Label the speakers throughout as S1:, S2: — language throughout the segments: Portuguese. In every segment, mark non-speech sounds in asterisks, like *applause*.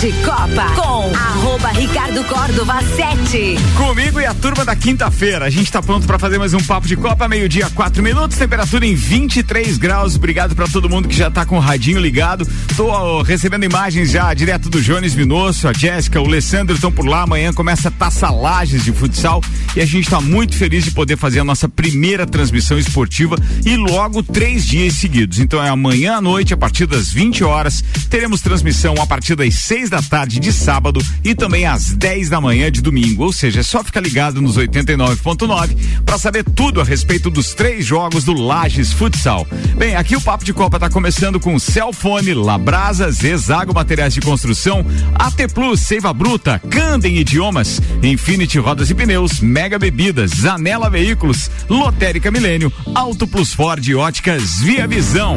S1: de Copa com arroba Ricardo Córdova 7.
S2: Comigo e a turma da quinta-feira. A gente tá pronto para fazer mais um papo de Copa, meio-dia, quatro minutos, temperatura em 23 graus. Obrigado para todo mundo que já tá com o radinho ligado. Tô ó, recebendo imagens já direto do Jones Minosso, a Jéssica, o Alessandro estão por lá. Amanhã começa a Taça Lages de futsal e a gente tá muito feliz de poder fazer a nossa primeira transmissão esportiva e logo três dias seguidos. Então é amanhã à noite, a partir das 20 horas, teremos transmissão a partir das 6 da tarde de sábado e também às 10 da manhã de domingo. Ou seja, é só ficar ligado nos 89.9 para saber tudo a respeito dos três jogos do Lages Futsal. Bem, aqui o Papo de Copa está começando com Celfone, Labrasa, Zezago Materiais de Construção, AT Plus, Seiva Bruta, Candem Idiomas, Infinity Rodas e Pneus, Mega Bebidas, Zanela Veículos, Lotérica Milênio, Auto Plus Ford Óticas Via Visão.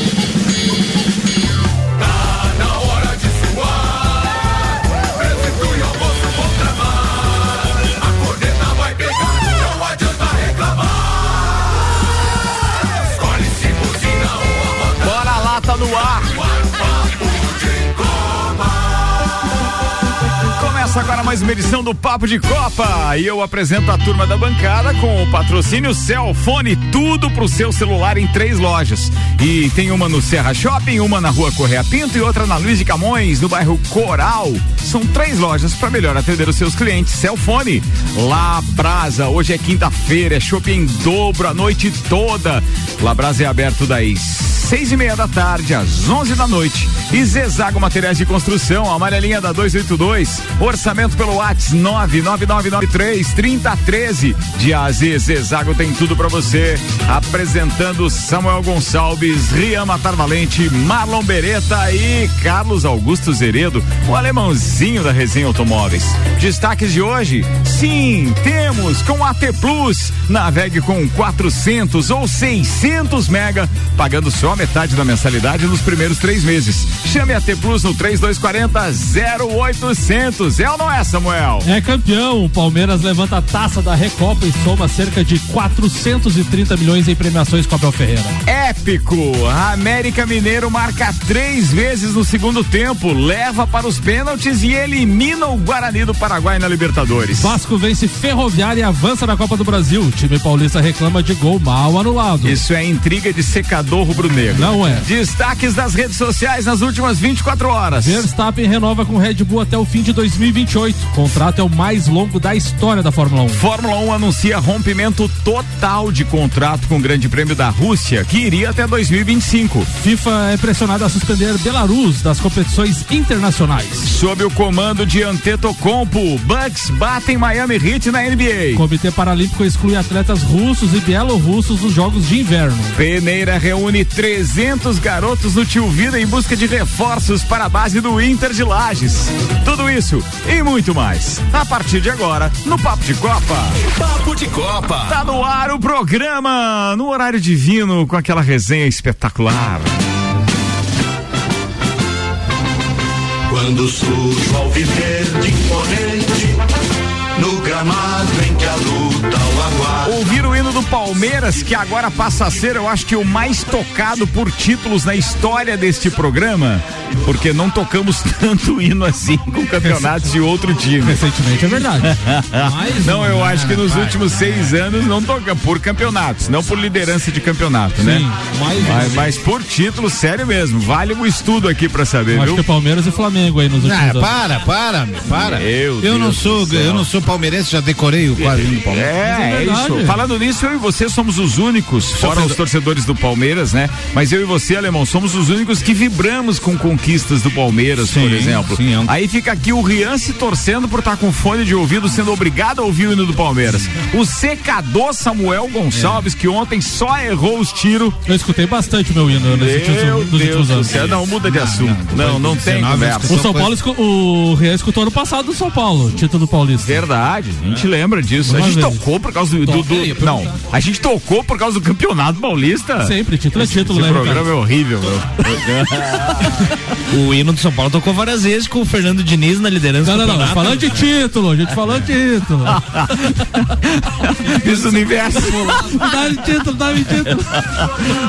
S2: Começa agora mais uma edição do Papo de Copa e eu apresento a turma da bancada com o patrocínio Celfone, tudo pro seu celular em três lojas. E tem uma no Serra Shopping, uma na Rua Correia Pinto e outra na Luiz de Camões, no bairro Coral. São três lojas para melhor atender os seus clientes. Celfone, Labrasa, hoje é quinta-feira, é shopping em dobro a noite toda. Labrasa é aberto das seis e meia da tarde às onze da noite. E Zezago Materiais de Construção, amarelinha da 282, orçamento pelo WhatsApp 99993 3013. De AZ Zezago tem tudo para você. Apresentando Samuel Gonçalves, Rian Matar Valente, Marlon Beretta e Carlos Augusto Zeredo, o alemãozinho da Resenha Automóveis. Destaques de hoje? Sim, temos com AT Plus. Navegue com 400 ou 600 mega, pagando só metade da mensalidade nos primeiros três meses. Chame a T Plus no 3240 0800. É ou não é, Samuel?
S3: É campeão. O Palmeiras levanta a taça da Recopa e soma cerca de 430 milhões em premiações com Abel Ferreira.
S2: Épico! A América Mineiro marca três vezes no segundo tempo, leva para os pênaltis e elimina o Guarani do Paraguai na Libertadores.
S3: Vasco vence Ferroviária e avança na Copa do Brasil. O time paulista reclama de gol mal anulado.
S2: Isso é intriga de secador rubro-negro.
S3: Não é.
S2: Destaques das redes sociais nas últimas 24 horas.
S3: Verstappen renova com Red Bull até o fim de 2028. O contrato é o mais longo da história da Fórmula 1.
S2: Fórmula 1 anuncia rompimento total de contrato com o Grande Prêmio da Rússia, que iria até 2025.
S3: FIFA é pressionada a suspender Belarus das competições internacionais.
S2: Sob o comando de Antetokounmpo, Bucks batem Miami Heat na NBA.
S3: O Comitê Paralímpico exclui atletas russos e bielorrussos dos Jogos de Inverno.
S2: Peneira reúne 300 garotos no Tio Vida em busca de reforços para a base do Inter de Lages. Tudo isso e muito mais. A partir de agora, no Papo de Copa.
S4: Papo de Copa.
S2: Tá no ar o programa, no horário divino, com aquela resenha espetacular.
S5: Quando surge o alviverde imponente, no gramado em que a luta.
S2: Ouvir o hino do Palmeiras, que agora passa a ser, eu acho que o mais tocado por títulos na história deste programa, porque não tocamos *laughs* tanto hino assim com campeonatos de outro time.
S3: Recentemente é verdade. Mas, *laughs*
S2: Não, eu acho que nos
S3: vai.
S2: últimos seis anos não toca por campeonatos, não por liderança de campeonato, né?
S3: Sim, mais
S2: Mas, mas por título, sério mesmo, vale o estudo aqui pra saber,
S3: Eu acho
S2: viu?
S3: que é Palmeiras e Flamengo aí nos últimos
S6: Ah,
S3: anos.
S6: para, para, para.
S2: Meu
S6: eu
S2: Deus
S6: não sou, eu não sou palmeirense, já decorei o quadro do Palmeiras.
S2: É,
S3: é
S2: é isso. Falando nisso, eu e você somos os únicos, fora os torcedores do Palmeiras, né? Mas eu e você, alemão, somos os únicos que vibramos com conquistas do Palmeiras, por
S6: Sim,
S2: exemplo.
S6: sim, é um-
S2: Aí fica aqui o Rian se torcendo por estar com fone de ouvido, sendo obrigado a ouvir o hino do Palmeiras. O secador Samuel Gonçalves, que ontem só errou os tiros.
S3: Eu escutei bastante o meu hino nos
S2: Deus
S3: últimos anos.
S2: céu. Não, muda de assunto. Não, não, tem
S6: 19
S2: conversa.
S3: O São Paulo, o Real escutou ano passado do São Paulo, título paulista.
S2: Verdade, a gente lembra disso. A
S3: Uma
S2: gente
S3: vez.
S2: tocou por causa do. do- do-
S3: ia
S2: não, a gente tocou por causa do campeonato paulista.
S3: Sempre, título é título,
S2: Esse
S3: né,
S2: programa
S3: Ricardo?
S2: é horrível, meu. *laughs*
S4: O hino do São Paulo tocou várias vezes com o Fernando Diniz na liderança
S3: Não,
S4: do
S3: não, não.
S4: campeonato.
S3: Falando de título, a gente falando de título. *laughs*
S2: Miss Universo.
S3: Dá de título, dá de título.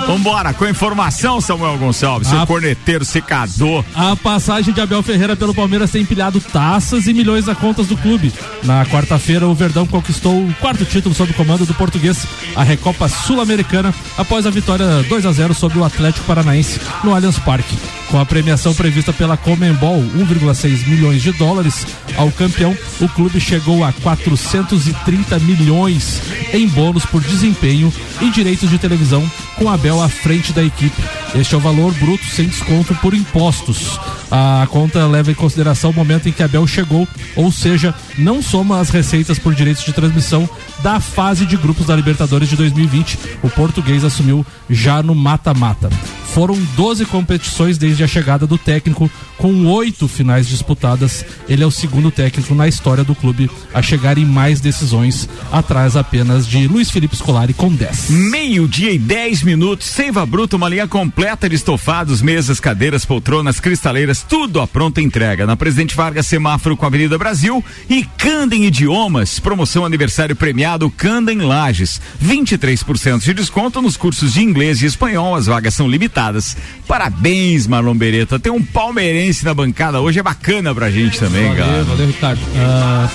S2: Vambora, com a informação, Samuel Gonçalves. Seu
S3: Ah.
S2: corneteiro secador.
S3: A passagem de Abel Ferreira pelo Palmeiras tem empilhado taças e milhões na contas do clube. Na quarta-feira, o Verdão conquistou o quarto título sob o comando do português, a Recopa Sul-Americana, após a vitória 2 a 0 sobre o Atlético Paranaense no Allianz Parque. Com a premiação prevista pela Comembol, 1,6 milhões de dólares ao campeão, o clube chegou a 430 milhões em bônus por desempenho e direitos de televisão, com Abel à frente da equipe. Este é o valor bruto sem desconto por impostos. A conta leva em consideração o momento em que Abel chegou, ou seja, não soma as receitas por direitos de transmissão da fase de grupos da Libertadores de 2020. O português assumiu já no mata-mata. Foram 12 competições desde a chegada do técnico, com oito finais disputadas. Ele é o segundo técnico na história do clube a chegar em mais decisões, atrás apenas de Luiz Felipe Scolari com 10.
S2: Meio-dia e 10 minutos, Seiva Bruta, uma linha completa de estofados, mesas, cadeiras, poltronas, cristaleiras, tudo à pronta entrega. Na Presidente Vargas, semáforo com a Avenida Brasil e Candem Idiomas, promoção aniversário premiado Candem Lages. 23% de desconto nos cursos de inglês e espanhol, as vagas são limitadas. Parabéns, Marlon Beretta. Tem um palmeirense na bancada hoje, é bacana pra gente também,
S7: Valeu,
S2: cara.
S7: valeu, Ricardo. Ah,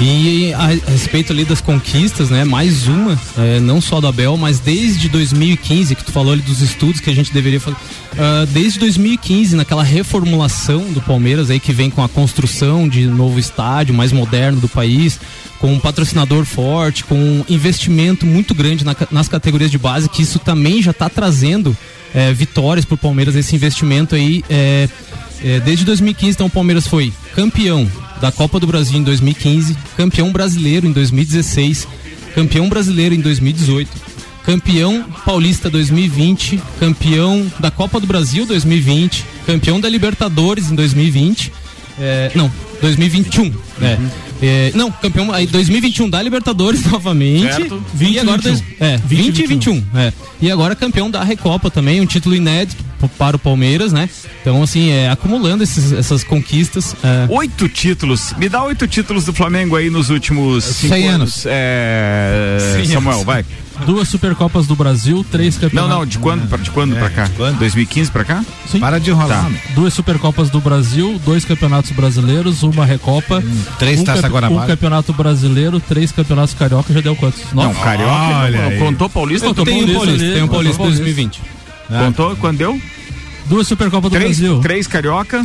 S7: e a, respeito ali das conquistas, né? Mais uma, eh, não só do Abel, mas desde 2015, que tu falou ali dos estudos que a gente deveria fazer. Ah, desde 2015, naquela reformulação do Palmeiras aí que vem com a construção de novo estádio mais moderno do país, com um patrocinador forte, com um investimento muito grande na nas categorias de base, que isso também já está trazendo eh, vitórias para o Palmeiras, esse investimento aí. eh, é, desde 2015, então, o Palmeiras foi campeão da Copa do Brasil em 2015, campeão brasileiro em 2016, campeão brasileiro em 2018, campeão paulista 2020, campeão da Copa do Brasil 2020, campeão da Libertadores em 2020. é, não, 2021. É. É, não, campeão aí 2021 da Libertadores novamente.
S2: Certo.
S7: 20 e agora
S3: 21.
S7: dois- é, 20 e 21. É. E agora campeão da Recopa também, um título inédito para o Palmeiras, né? Então, assim, é, acumulando esses- essas conquistas. é,
S2: Oito títulos. Me dá oito títulos do Flamengo aí nos últimos cinco
S6: 100
S2: anos. É... Samuel,
S7: anos.
S2: vai.
S3: Duas Supercopas do Brasil, três
S2: Não,
S3: campeonatos.
S2: não, de quando, pra, de quando pra cá?
S6: de quando?
S2: 2015 pra cá?
S3: Sim.
S6: Para de enrolar,
S2: Tá.
S3: Duas Supercopas do Brasil, dois campeonatos brasileiros, uma Recopa,
S6: três
S3: um,
S6: Taça
S3: campe-
S6: Guanabara.
S3: um campeonato brasileiro, três campeonatos carioca, já deu quantos?
S2: Não? Carioca.
S6: Olha
S2: não, contou Paulista?
S3: Contou
S7: tem um
S3: Paulista
S7: Paulista,
S3: ali,
S7: tem um Paulista
S3: Paulista.
S7: 2020.
S2: Contou? Quando deu?
S3: Duas Supercopas do
S2: Três,
S3: Brasil,
S2: três Carioca.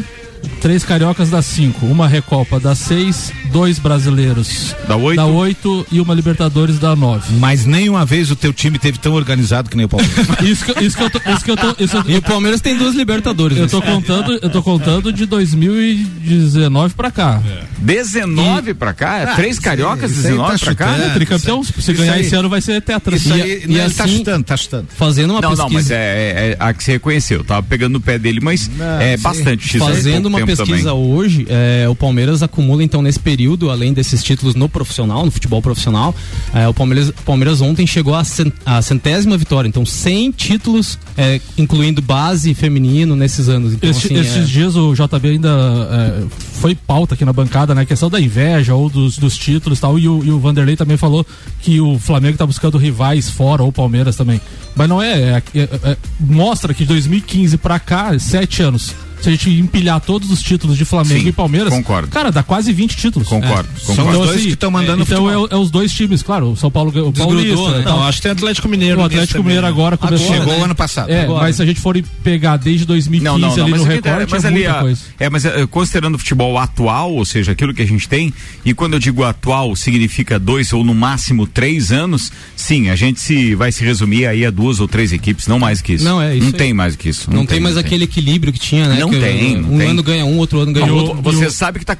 S3: Três cariocas dá cinco, uma Recopa dá seis, dois brasileiros
S2: Dá oito.
S3: dá oito e uma Libertadores dá nove.
S6: Mas nenhuma vez o teu time teve tão organizado que nem o Palmeiras. *laughs*
S3: Isso que, isso que eu tô, isso que eu tô, isso eu-
S7: E o Palmeiras tem duas Libertadores.
S3: eu
S7: né?
S3: tô contando, eu tô contando de 2019 pra cá.
S2: 19 pra cá? É três Cariocas,
S6: isso aí
S2: 19
S6: tá
S2: pra cá?
S3: É, tricampeão, se ganhar
S6: aí-
S3: esse ano vai ser tetra.
S6: Isso
S3: E-
S6: aí,
S7: e
S6: não, ele tá
S7: assim-
S6: chutando, tá chutando.
S7: Fazendo uma
S2: Não, não, mas
S7: pesquisa.
S2: é, é, é a que você reconheceu. Tava pegando no pé dele, mas é
S6: sim.
S2: bastante.
S7: Fazendo uma pesquisa
S2: também.
S7: hoje, é, o Palmeiras acumula então nesse período, além desses títulos no profissional, no futebol profissional, é, o Palmeiras, Palmeiras ontem chegou à cen- à centésima vitória, então 100 títulos, é, incluindo base e feminino nesses anos. Então,
S3: Este-
S7: assim,
S3: esses
S7: é-
S3: dias o JB ainda é, foi pauta aqui na bancada, né? A questão da inveja ou dos, dos títulos e tal. E o, e o Vanderlei também falou que o Flamengo tá buscando rivais fora, ou o Palmeiras também. Mas não é. é- é- é- mostra que de 2015 pra cá, sete anos. Se a gente empilhar todos os títulos de Flamengo
S2: Sim,
S3: e Palmeiras,
S2: concordo.
S3: cara, dá quase 20 títulos.
S2: Concordo,
S3: É.
S2: concordo.
S6: São os dois que estão mandando
S3: Então
S6: futebol.
S3: é, é os dois times, claro. O São Paulo, o Paulista,
S7: né?
S3: e tal.
S4: Não, acho que tem Atlético Mineiro.
S3: o Atlético
S4: também,
S3: Mineiro
S4: né?
S3: agora começou.
S6: Chegou
S7: né?
S6: ano passado.
S3: É,
S7: Agora.
S3: mas se a gente for pegar desde 2015
S2: Não, não, não,
S3: ali
S2: mas,
S3: no
S2: aqui,
S3: recorte,
S2: mas
S3: é
S2: ali,
S3: muita
S2: a-
S3: coisa.
S2: é, mas é, considerando o futebol atual, ou seja, aquilo que a gente tem, e quando eu digo atual, significa dois ou no máximo três anos, sim, a gente se vai se resumir aí a duas ou três equipes, não mais que isso.
S7: Não, é isso
S2: Não
S7: aí.
S2: tem mais que isso.
S7: Não, tem mais
S2: não
S7: aquele equilíbrio que tinha, né?
S2: Não tem,
S7: um
S2: tem.
S7: ano ganha um, outro ano ganha
S2: Não,
S7: outro.
S2: você sabe que tá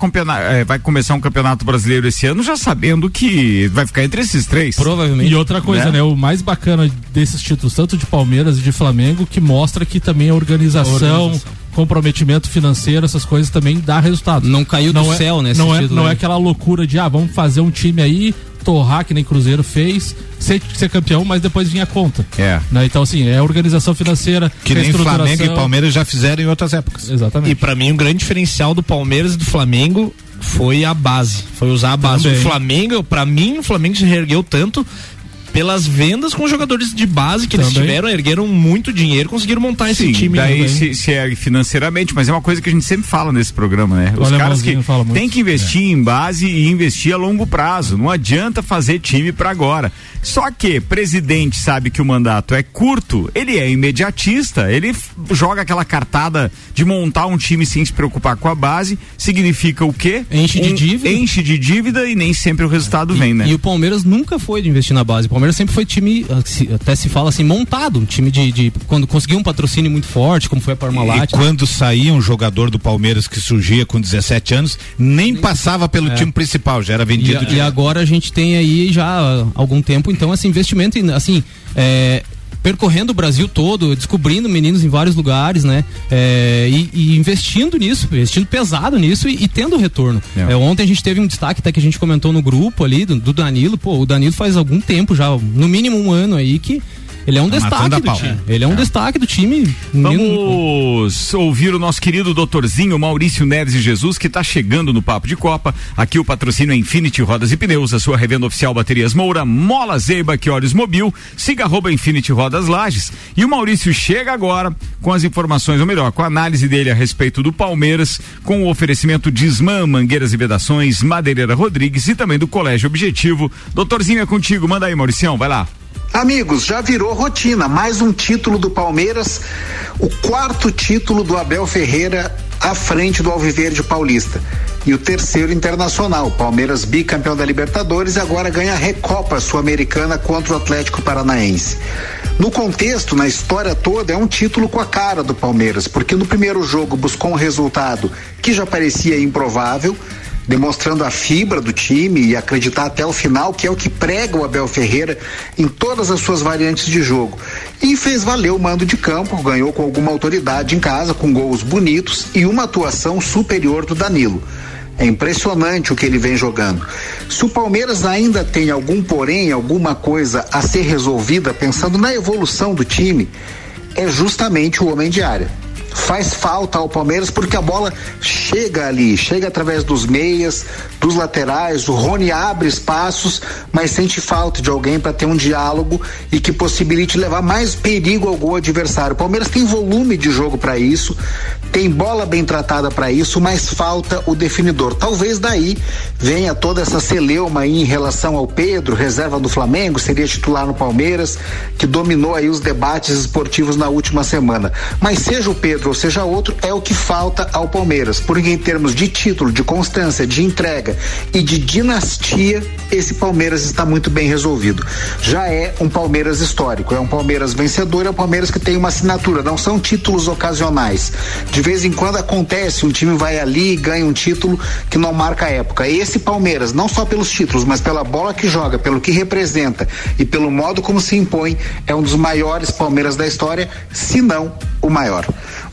S2: é, vai começar um campeonato brasileiro esse ano já sabendo que vai ficar entre esses três.
S7: Provavelmente.
S3: E outra coisa,
S2: Né?
S3: né? O mais bacana desses títulos, tanto de Palmeiras e de Flamengo, que mostra que também a organização,
S7: Organização.
S3: comprometimento financeiro, essas coisas também dá resultado.
S7: Não caiu do
S3: não é,
S7: céu, né?
S3: Não é,
S7: título,
S3: não
S7: né?
S3: é aquela loucura de, ah, vamos fazer um time aí, torrar que nem Cruzeiro fez, ser, ser campeão, mas depois vinha a conta.
S2: É.
S3: Né? Então, assim, é organização financeira,
S6: Que nem. Flamengo e Palmeiras já fizeram em outras épocas.
S3: Exatamente.
S4: E pra mim, o grande diferencial do Palmeiras e do Flamengo foi a base. Foi usar a base.
S3: Também.
S4: O Flamengo, pra mim, o Flamengo se reergueu tanto pelas vendas com jogadores de base que eles
S3: Também.
S4: tiveram, ergueram muito dinheiro, conseguiram montar esse
S2: Sim,
S4: time.
S2: daí se, se é financeiramente, mas é uma coisa que a gente sempre fala nesse programa, né? Os caras que tem que investir em base e investir a longo prazo. Não adianta fazer time para agora. Só que presidente sabe que o mandato é curto, ele é imediatista, ele joga aquela cartada de montar um time sem se preocupar com a base, significa o quê?
S7: Enche de
S2: Um-
S7: dívida.
S2: Enche de dívida e nem sempre o resultado vem, né?
S7: E o Palmeiras nunca foi de investir na base. O Palmeiras sempre foi time, ah, até se fala assim, montado. Um time de, de- Quando conseguiu um patrocínio muito forte, como foi a Parmalat.
S6: E quando saía um jogador do Palmeiras que surgia com 17 anos, nem passava pelo time principal, já era
S7: E,
S6: vendido
S7: a-
S6: de
S7: e agora a gente tem aí já há algum tempo, então, esse investimento, assim, é, percorrendo o Brasil todo, descobrindo meninos em vários lugares, né? É, e, e investindo nisso, investindo pesado nisso e, e tendo retorno.
S2: É.
S7: É, ontem a gente teve um destaque até que a gente comentou no grupo ali do, do Danilo. Pô, o Danilo faz algum tempo já, no mínimo um ano aí, que ele é um
S6: Tá
S7: destaque do
S6: pau.
S7: time. Ele é um destaque do time.
S2: Vamos ouvir o nosso querido doutorzinho Maurício Neres e Jesus, que está chegando no Papo de Copa. Aqui o patrocínio é Infinity Rodas e Pneus, a sua revenda oficial Baterias Moura, Mola Zeiba, que olhos mobil, siga arroba Infinity Rodas Lages. E o Maurício chega agora com as informações, ou melhor, com a análise dele a respeito do Palmeiras, com o oferecimento de Isman, Mangueiras e Vedações, Madeireira Rodrigues e também do Colégio Objetivo. Doutorzinho é contigo, manda aí, Mauricião, vai lá.
S8: Amigos, já virou rotina. Mais um título do Palmeiras, o quarto título do Abel Ferreira à frente do Alviverde Paulista. E o terceiro internacional. Palmeiras bicampeão da Libertadores e agora ganha a Recopa Sul-Americana contra o Atlético Paranaense. No contexto, na história toda, é um título com a cara do Palmeiras, porque no primeiro jogo buscou um resultado que já parecia improvável, demonstrando a fibra do time e acreditar até o final, que é o que prega o Abel Ferreira em todas as suas variantes de jogo. E fez valer o mando de campo, ganhou com alguma autoridade em casa, com gols bonitos e uma atuação superior do Danilo. É impressionante o que ele vem jogando. Se o Palmeiras ainda tem algum porém, alguma coisa a ser resolvida, pensando na evolução do time, é justamente o homem de área faz falta ao Palmeiras porque a bola chega ali, chega através dos meias, dos laterais. O Rony abre espaços, mas sente falta de alguém para ter um diálogo e que possibilite levar mais perigo ao gol adversário. O Palmeiras tem volume de jogo para isso, tem bola bem tratada para isso, mas falta o definidor. Talvez daí venha toda essa celeuma aí em relação ao Pedro, reserva do Flamengo, seria titular no Palmeiras, que dominou aí os debates esportivos na última semana. Mas seja o Pedro ou seja outro, é o que falta ao Palmeiras. Porque em termos de título, de constância, de entrega e de dinastia, esse Palmeiras está muito bem resolvido. Já é um Palmeiras histórico, é um Palmeiras vencedor, é um Palmeiras que tem uma assinatura, não são títulos ocasionais. De vez em quando acontece, um time vai ali e ganha um título que não marca a época. Esse Palmeiras, não só pelos títulos, mas pela bola que joga, pelo que representa e pelo modo como se impõe, é um dos maiores Palmeiras da história, se não o maior.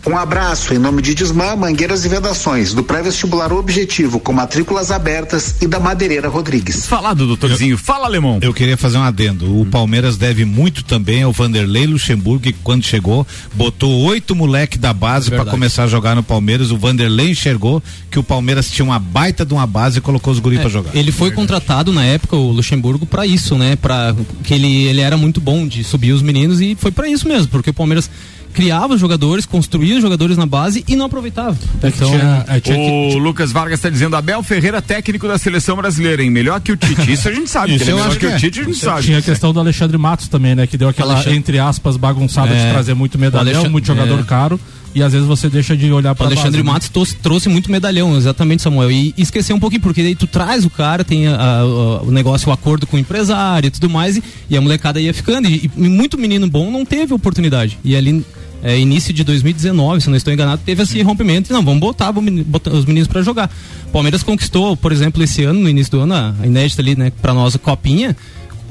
S8: Um abraço em nome de Desmã, Mangueiras e Vedações, do pré-vestibular Objetivo, com matrículas abertas e da Madeireira Rodrigues.
S2: Fala do doutorzinho, fala alemão.
S6: Eu queria fazer um adendo. O Palmeiras deve muito também ao Vanderlei Luxemburgo, que quando chegou, botou oito moleque da base para começar a jogar no Palmeiras. O Vanderlei enxergou que o Palmeiras tinha uma baita de uma base e colocou os guris pra jogar.
S7: Ele foi contratado na época, o Luxemburgo, pra isso, né? Para que ele, ele era muito bom de subir os meninos e foi pra isso mesmo, porque o Palmeiras criava os jogadores, construía os jogadores na base e não aproveitava.
S3: É que
S7: Então,
S3: tinha- é, tinha que-
S2: O Lucas Vargas está dizendo Abel Ferreira, técnico da seleção brasileira, hein? Melhor que o Tite. Isso a gente sabe.
S6: Isso
S2: que é
S6: eu
S2: melhor
S6: acho
S2: que
S6: que
S2: o
S6: é.
S2: Tite, a gente sabe.
S3: Tinha a questão do Alexandre Matos também, né? Que deu aquela,
S7: Alexandre-
S3: entre aspas, bagunçada de trazer muito medalhão,
S7: Alexandre-
S3: muito jogador
S7: é.
S3: caro. E às vezes você deixa de olhar
S7: O
S3: para
S7: Alexandre Matos trouxe, trouxe muito medalhão, exatamente, Samuel. E, e esqueceu um pouquinho, porque daí tu traz o cara, tem a- a- o negócio, o acordo com o empresário e tudo mais, e, e a molecada ia ficando. E, e muito menino bom não teve oportunidade. E ali, é, início de 2019, se não estou enganado, teve esse rompimento. Não, vamos botar, vamos botar os meninos para jogar. Palmeiras conquistou, por exemplo, esse ano, no início do ano, a inédita ali, né, pra nós, a Copinha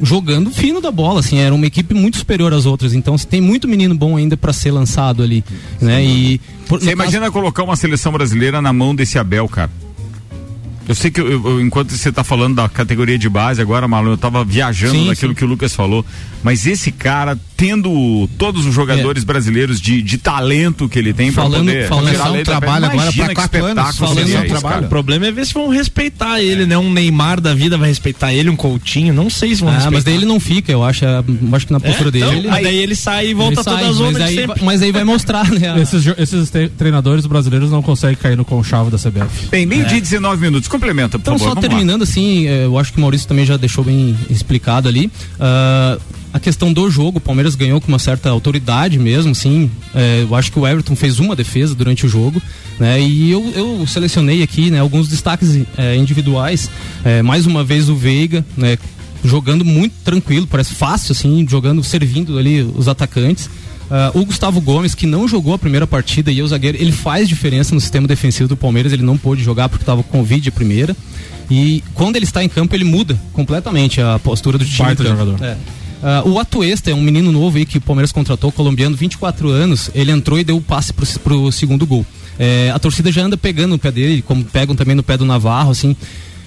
S7: jogando fino da bola, assim, era uma equipe muito superior às outras. Então, se tem muito menino bom ainda para ser lançado ali, né? E por-
S2: Você
S7: no caso-
S2: imagina colocar uma seleção brasileira na mão desse Abel, cara? Eu sei que eu, eu, enquanto você está falando da categoria de base agora, Malu, eu estava viajando
S7: Sim,
S2: naquilo
S7: sim.
S2: que o Lucas falou. Mas esse cara, tendo todos os jogadores brasileiros de, de talento que ele tem pra
S7: Falando-
S2: poder
S7: falando-
S2: tirar
S6: um trabalho agora
S2: que
S6: quatro anos, falando
S2: seria
S6: um
S2: isso,
S6: trabalho.
S4: O problema é ver se vão respeitar ele, né? Um Neymar da vida vai respeitar ele, um Coutinho, não sei se vão
S7: Ah,
S4: respeitar.
S7: mas daí ele não fica, eu acho, é, eu acho que na postura dele.
S4: Então,
S7: ele,
S4: mas daí ele sai e volta
S7: ele sai,
S4: toda a zona
S7: mas,
S4: de
S7: aí,
S4: sempre.
S7: mas aí vai mostrar, né?
S3: Esses, esses tre- treinadores brasileiros não conseguem cair no conchavo da CBF.
S2: Bem, meio-dia e 19 minutos. Complementa, por
S7: Então,
S2: favor.
S7: só
S2: vamos lá.
S7: terminando assim, eh, eu acho que o Maurício também já deixou bem explicado ali. ah, a questão do jogo, o Palmeiras ganhou com uma certa autoridade mesmo, sim. Eh, eu acho que o Everton fez uma defesa durante o jogo, né? E eu, eu selecionei aqui, né, alguns destaques eh, individuais. Eh, mais uma vez o Veiga, né? Jogando muito tranquilo, parece fácil, assim, jogando, servindo ali os atacantes. Ah, o Gustavo Gomes, que não jogou a primeira partida e é o zagueiro, ele faz diferença no sistema defensivo do Palmeiras, ele não pôde jogar porque estava com Covid a primeira. E quando ele está em campo, ele muda completamente a postura do time.
S3: Baita jogador.
S7: É. Ah, o Atuesta é um menino novo aí que o Palmeiras contratou, colombiano, 24 anos. Ele entrou e deu o passe pro, pro segundo gol. É, a torcida já anda pegando no pé dele, como pegam também no pé do Navarro, assim.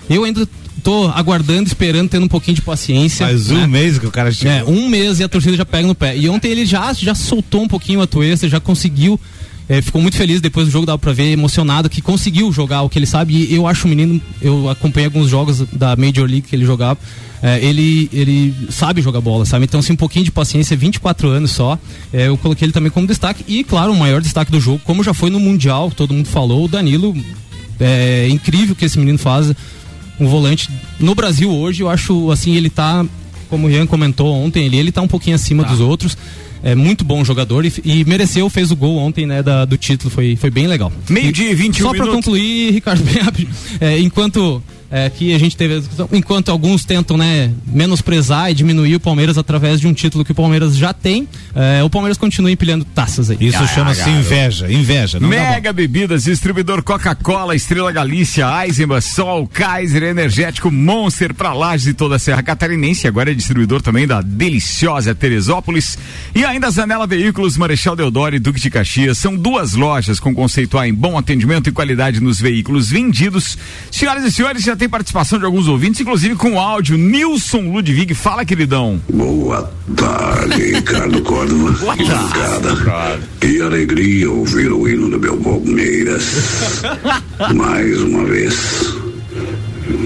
S7: Eu ainda tô aguardando, esperando, tendo um pouquinho de paciência.
S6: Faz
S7: né?
S6: um mês que o cara chegou.
S7: É, um mês e a torcida já pega no pé. E ontem ele já, já soltou um pouquinho a Tuesta, já conseguiu. é, ficou muito feliz depois do jogo, dava pra ver, emocionado, que conseguiu jogar o que ele sabe. E eu acho o menino, eu acompanhei alguns jogos da Major League que ele jogava. é, ele, ele sabe jogar bola, sabe? Então, assim, um pouquinho de paciência, 24 anos só. É, eu coloquei ele também como destaque. E, claro, o maior destaque do jogo, como já foi no Mundial, todo mundo falou, o Danilo. É incrível o que esse menino faz. Um volante no Brasil hoje, eu acho assim, ele tá, como o Ian comentou ontem, ele, ele tá um pouquinho acima dos outros. É muito bom jogador e, e mereceu, fez o gol ontem, né, da- do título, foi, foi bem legal.
S2: Meio-dia e 21
S7: Só para concluir, Ricardo, *laughs* bem rápido, é, enquanto é, que a gente teve, a discussão, enquanto alguns tentam, né, menosprezar e diminuir o Palmeiras através de um título que o Palmeiras já tem, é, o Palmeiras continua empilhando taças aí.
S6: Isso chama-se inveja, inveja.
S2: Mega Bebidas, distribuidor Coca-Cola, Estrela Galícia, Eisenbach, Sol, Kaiser, Energético, Monster pra Lages e toda a Serra Catarinense. Agora é distribuidor também da deliciosa Teresópolis. E ainda a Zanela Veículos, Marechal Deodoro e Duque de Caxias. São duas lojas com conceito A em bom atendimento e qualidade nos veículos vendidos. Senhoras e senhores, já tem participação de alguns ouvintes, inclusive com áudio. Nilson Ludwig, fala, queridão.
S5: Boa tarde, *laughs* Ricardo Córdova.
S2: Boa tarde.
S5: Que alegria ouvir o hino do meu Palmeiras. *laughs* Mais uma vez.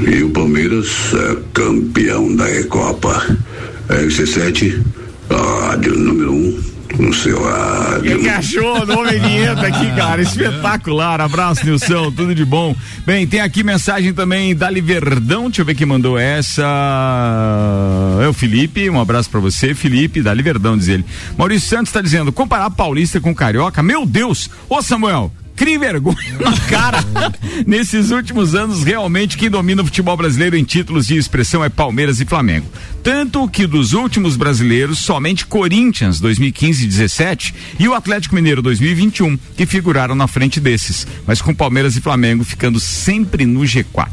S5: E o Palmeiras é campeão da Recopa. RC7, rádio número 1, um, no seu rádio.
S2: Quem que achou? Nome vinheta aqui, cara. Espetacular. Abraço, Nilson. Tudo de bom. Bem, tem aqui mensagem também da Liverdão. Deixa eu ver quem mandou essa. É o Felipe. Um abraço pra você, Felipe, da Liverdão, diz ele. Maurício Santos tá dizendo: comparar paulista com carioca? Meu Deus! Ô, Samuel. Crie vergonha *laughs* na cara. Nesses últimos anos, realmente quem domina o futebol brasileiro em títulos de expressão é Palmeiras e Flamengo. Tanto que dos últimos brasileiros, somente Corinthians 2015 e 17 e o Atlético Mineiro 2021 que figuraram na frente desses, mas com Palmeiras e Flamengo ficando sempre no G4.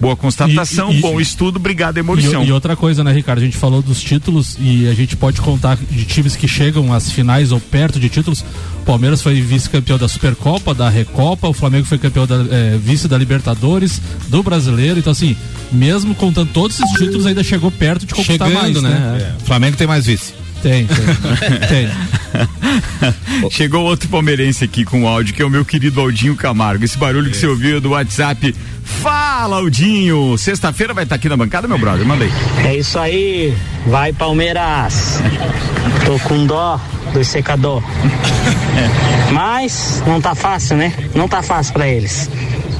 S2: Boa constatação,
S3: E- e-
S2: bom
S3: e-
S2: estudo, obrigado,
S3: E,
S2: Emolição.
S3: e outra coisa, né, Ricardo? A gente falou dos títulos e a gente pode contar de times que chegam às finais ou perto de títulos. O Palmeiras foi vice-campeão da Supercopa, da Recopa, o Flamengo foi campeão da eh, vice da Libertadores, do Brasileiro. Então, assim, mesmo contando todos esses títulos, ainda chegou perto de conquistar
S7: Chegando,
S3: mais, né?
S7: né?
S6: É, Flamengo tem mais vice.
S3: Tem, tem. tem. *laughs*
S2: Chegou outro palmeirense aqui com o áudio, que é o meu querido Aldinho Camargo. Esse barulho que você ouviu do WhatsApp. Fala, Aldinho! Sexta-feira vai estar aqui na bancada, meu brother? Manda aí.
S9: É isso aí, vai Palmeiras. Tô com dó do secador. *laughs* Mas não tá fácil, né? Não tá fácil pra eles.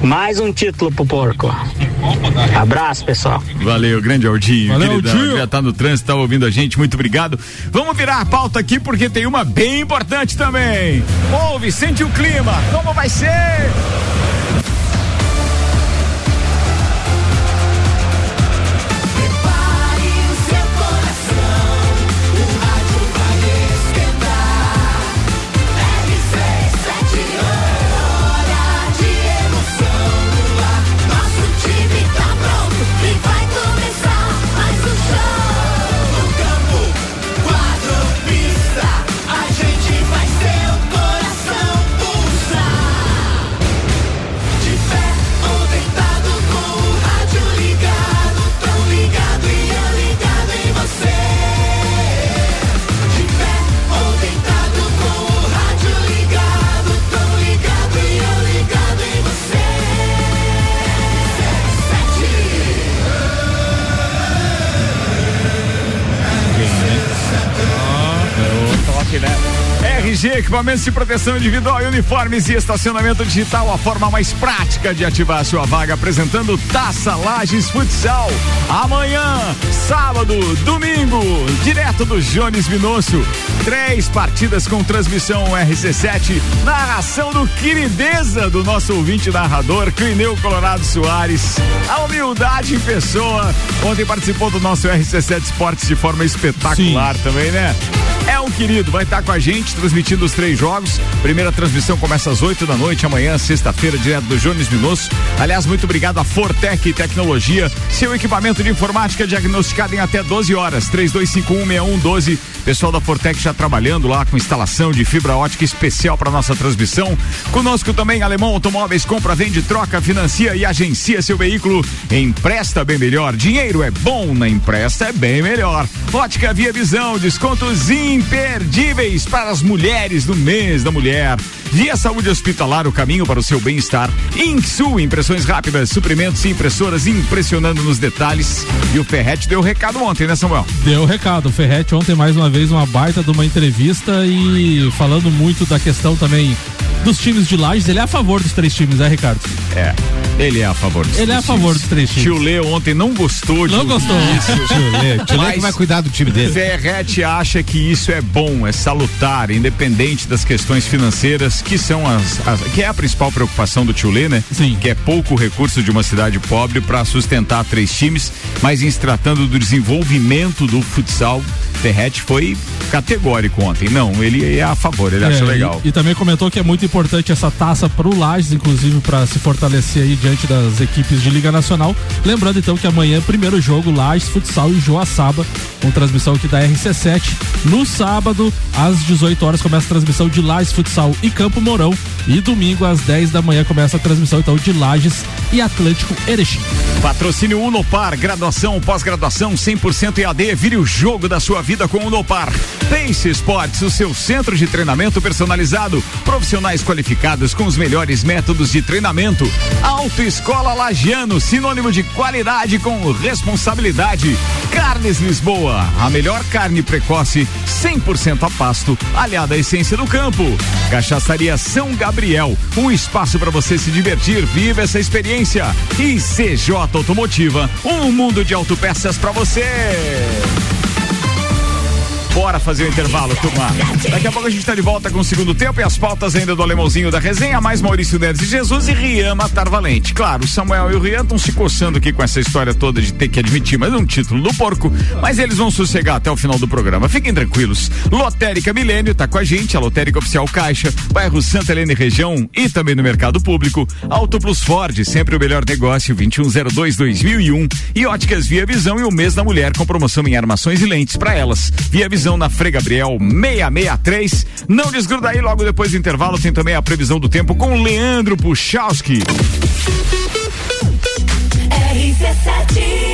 S9: Mais um título pro porco. Abraço, pessoal.
S2: Valeu, grande Aldinho.
S3: Valeu,
S2: queridão.
S3: Aldinho.
S2: Já tá no trânsito, tá ouvindo a gente, muito obrigado. Vamos virar a pauta aqui porque tem uma bem importante também. Ouve, sente o clima, como vai ser? Equipamentos de proteção individual uniformes e estacionamento digital, a forma mais prática de ativar a sua vaga, apresentando Taça Lages Futsal. Amanhã, sábado, domingo, direto do Jones Minosso. Três partidas com transmissão RC7, narração do querideza do nosso ouvinte narrador, Clineu Colorado Soares. A humildade em pessoa. Ontem participou do nosso RC7 Esportes de forma espetacular Sim. também, né? Querido, vai estar com a gente transmitindo os três jogos. Primeira transmissão começa às 8 da noite, amanhã, sexta-feira, direto do Jones Minosso. Aliás, muito obrigado a Fortec Tecnologia, seu equipamento de informática diagnosticado em até 12 horas. 32516112. Pessoal da Fortec já trabalhando lá com instalação de fibra ótica especial para nossa transmissão. Conosco também Alemão Automóveis, compra, vende, troca, financia e agencia seu veículo. Empresta bem melhor. Dinheiro é bom, na empresta é bem melhor. Ótica Via Visão, descontos imperdíveis para as mulheres no mês da mulher. Via Saúde Hospitalar, o caminho para o seu bem-estar. Inksul, impressões rápidas, suprimentos e impressoras impressionando nos detalhes. E o Ferret deu recado ontem, né, Samuel?
S3: Deu recado. O Ferret ontem, mais uma vez, uma baita de uma entrevista e falando muito da questão também dos times de Lages. Ele é a favor dos três times, né, Ricardo?
S2: É. Ele é a favor dos
S3: Ele é a favor dos três times.
S2: Tio Lê ontem não gostou
S3: de Não gostou.
S2: Isso. *laughs*
S6: Tio Lê, Tio Lê que vai cuidar do time dele.
S2: Ferret acha que isso é bom, é salutar, independente das questões financeiras, que são as, as que é a principal preocupação do Tio Lê, né?
S3: Sim.
S2: Que é pouco recurso de uma cidade pobre para sustentar três times, mas em se tratando do desenvolvimento do futsal, Ferret foi categórico ontem. Não, ele é a favor, ele é, acha legal.
S3: E, e, também comentou que é muito importante essa taça para o Lages, inclusive para se fortalecer aí diante das equipes de Liga Nacional. Lembrando então que amanhã, primeiro jogo, Lages, Futsal e Joaçaba, com transmissão aqui da RC7. No sábado, às 18 horas, começa a transmissão de Lages, Futsal e Campo Mourão. E domingo, às 10 da manhã, começa a transmissão então de Lages e Atlântico Erechim.
S2: Patrocínio Unopar, graduação, pós-graduação 100% EAD, vire o jogo da sua vida com Unopar. Pace Sports, o seu centro de treinamento personalizado, profissionais qualificados com os melhores métodos de treinamento. Autoescola Lagiano, sinônimo de qualidade com responsabilidade. Carnes Lisboa, a melhor carne precoce, 100% a pasto, aliada à essência do campo. Cachaçaria São Gabriel, um espaço para você se divertir, viva essa experiência. E CJ Automotiva, um mundo de autopeças para você. Bora fazer o intervalo, turma. Daqui a pouco a gente está de volta com o segundo tempo e as pautas ainda do alemãozinho da resenha, mais Maurício Neves e Jesus e Rian Matar Valente. Claro, o Samuel e o Rian estão se coçando aqui com essa história toda de ter que admitir, mas é um título do porco, mas eles vão sossegar até o final do programa. Fiquem tranquilos. Lotérica Milênio está com a gente, a Lotérica Oficial Caixa, bairro Santa Helena e região e também no mercado público. Auto Plus Ford, sempre o melhor negócio, 2102 2001 e Óticas Via Visão e o mês da mulher com promoção em armações e lentes para elas. Via Visão na Frei Gabriel 663. Não desgruda aí, logo depois do intervalo tem também a previsão do tempo com Leandro Puchalski.
S1: RC7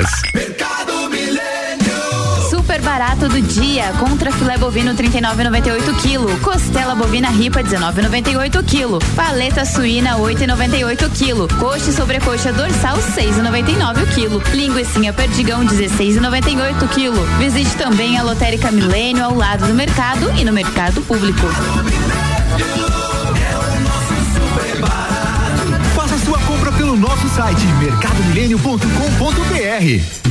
S10: Mercado
S11: super barato do dia. Contra filé bovino 39,98 kg. Costela bovina ripa 19,98 kg. Paleta suína 8,98 kg. Coxa e sobrecoxa dorsal 6,99 kg. Linguiça perdigão 16,98 kg. Visite também a Lotérica Milênio ao lado do mercado e no mercado público.
S12: Faça pelo nosso site mercadomilênio.com.br.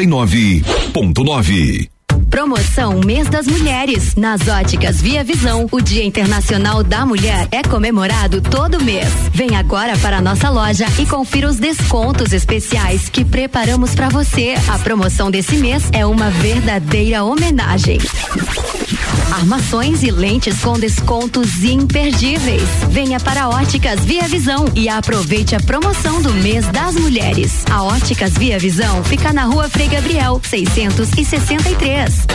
S13: 89.9. Promoção Mês das Mulheres. Nas óticas Via Visão, o Dia Internacional da Mulher é comemorado todo mês. Vem agora para a nossa loja e confira os descontos especiais que preparamos para você. A promoção desse mês é uma verdadeira homenagem. Armações e lentes com descontos imperdíveis. Venha para Óticas Via Visão e aproveite a promoção do mês das mulheres. A Óticas Via Visão fica na rua Frei Gabriel, 663.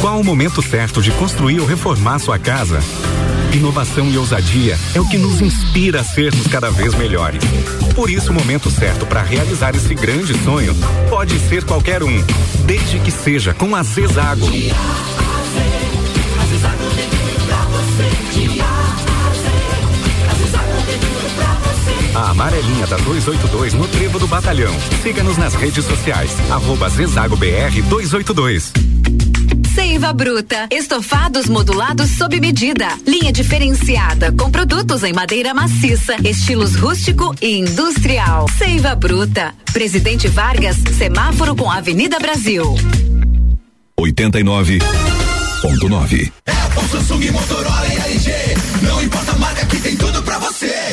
S14: Qual o momento certo de construir ou reformar sua casa? Inovação e ousadia é o que nos inspira a sermos cada vez melhores. Por isso, o momento certo para realizar esse grande sonho pode ser qualquer um, desde que seja com a Zezago. A amarelinha da 282 no Trevo do Batalhão. Siga-nos nas redes sociais. Arroba Zezago BR 282.
S13: Seiva Bruta. Estofados modulados sob medida. Linha diferenciada com produtos em madeira maciça, estilos rústico e industrial. Seiva Bruta. Presidente Vargas, semáforo com Avenida Brasil.
S10: 89.9.
S12: É o Samsung, Motorola e LG. Não importa a marca que tem.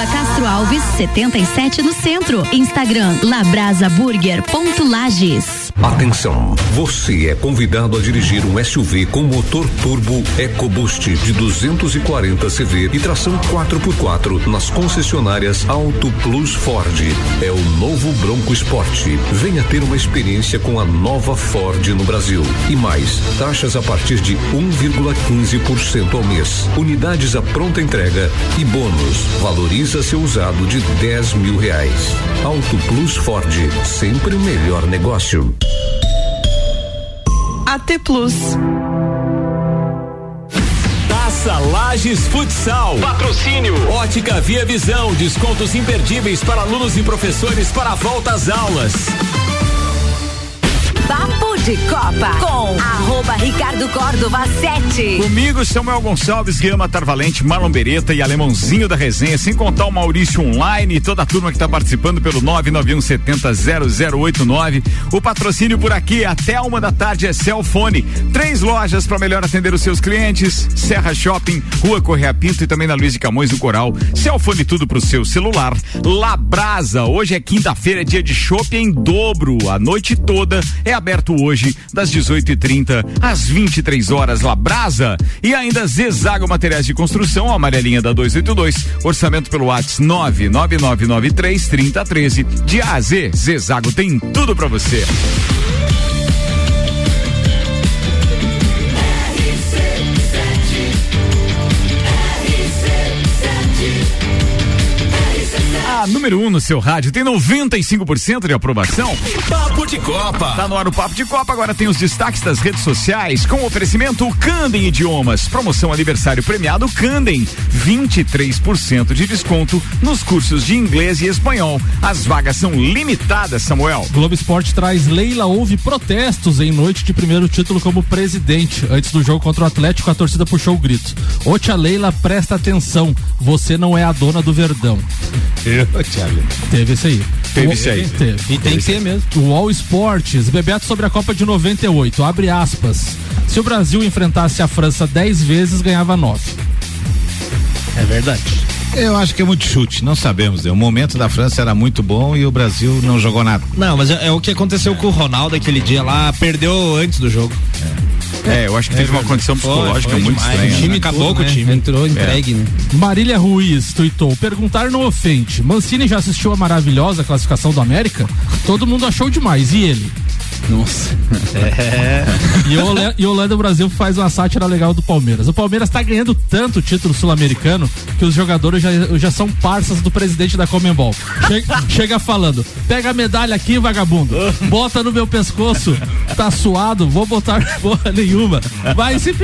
S13: Rua Castro Alves, 77 no centro. Instagram labrasaburger.lages.
S10: Atenção, você é convidado a dirigir um SUV com motor turbo EcoBoost de 240 CV e tração 4x4 nas concessionárias Auto Plus Ford. É o novo Bronco Sport. Venha ter uma experiência com a nova Ford no Brasil. E mais, taxas a partir de 1,15% ao mês. Unidades à pronta entrega e bônus. Valoriza seu usado de 10 mil reais. Auto Plus Ford, sempre o melhor negócio.
S15: AT Plus.
S16: Taça Lages Futsal. Patrocínio. Ótica Via Visão. Descontos imperdíveis para alunos e professores para a volta às aulas.
S13: De Copa com arroba Ricardo Córdova 7.
S2: Comigo, Samuel Gonçalves, Guilherme Tarvalente, Marlon Beretta e Alemãozinho da resenha, sem contar o Maurício Online e toda a turma que está participando pelo 991700089. O patrocínio por aqui até uma da tarde é Celfone. Três lojas para melhor atender os seus clientes: Serra Shopping, Rua Correia Pinto e também na Luiz de Camões do Coral. Celfone tudo pro seu celular. Labrasa, hoje é quinta-feira, é dia de shopping em dobro. A noite toda é aberto hoje, das 18h30 às 23 horas, Labrasa. E ainda Zezago Materiais de Construção, a amarelinha da 282. Orçamento pelo WhatsApp 99993 3013. De A a Z, Zezago tem tudo para você. A número 1 um no seu rádio tem 95% de aprovação.
S17: Papo de Copa.
S2: Tá no ar o Papo de Copa, agora tem os destaques das redes sociais com oferecimento Candem Idiomas. Promoção aniversário premiado Candem. 23% de desconto nos cursos de inglês e espanhol. As vagas são limitadas, Samuel.
S3: Globo Esporte traz Leila houve protestos em noite de primeiro título como presidente. Antes do jogo contra o Atlético, a torcida puxou o grito. Ô tia Leila, presta atenção, você não é a dona do Verdão. Teve esse aí.
S2: Teve
S3: O-
S2: esse aí.
S3: Teve.
S7: E tem que ter mesmo.
S3: O All Sports, Bebeto sobre a Copa de 98, abre aspas. Se o Brasil enfrentasse a França 10 vezes, ganhava 9.
S7: É verdade.
S6: Eu acho que é muito chute, não sabemos. né? O momento da França era muito bom e o Brasil não jogou nada.
S4: Não, mas é, é o que aconteceu com o Ronaldo aquele dia lá, perdeu antes do jogo.
S2: É, eu acho que teve uma condição psicológica
S4: foi
S2: muito
S4: demais.
S2: estranha.
S4: O time
S2: né?
S4: acabou com o
S7: né?
S4: time.
S7: Entrou entregue, né?
S3: Marília Ruiz tuitou: perguntar não ofende. Mancini já assistiu a maravilhosa classificação do América? Todo mundo achou demais. E ele?
S7: Nossa.
S3: E, o Ole- e Holanda Brasil faz uma sátira legal do Palmeiras. O Palmeiras tá ganhando tanto título sul-americano que os jogadores já, já são parças do presidente da Comembol. Chega, *laughs* chega falando: pega a medalha aqui, vagabundo. Bota no meu pescoço. Tá suado, vou botar *laughs* porra nenhuma. Vai se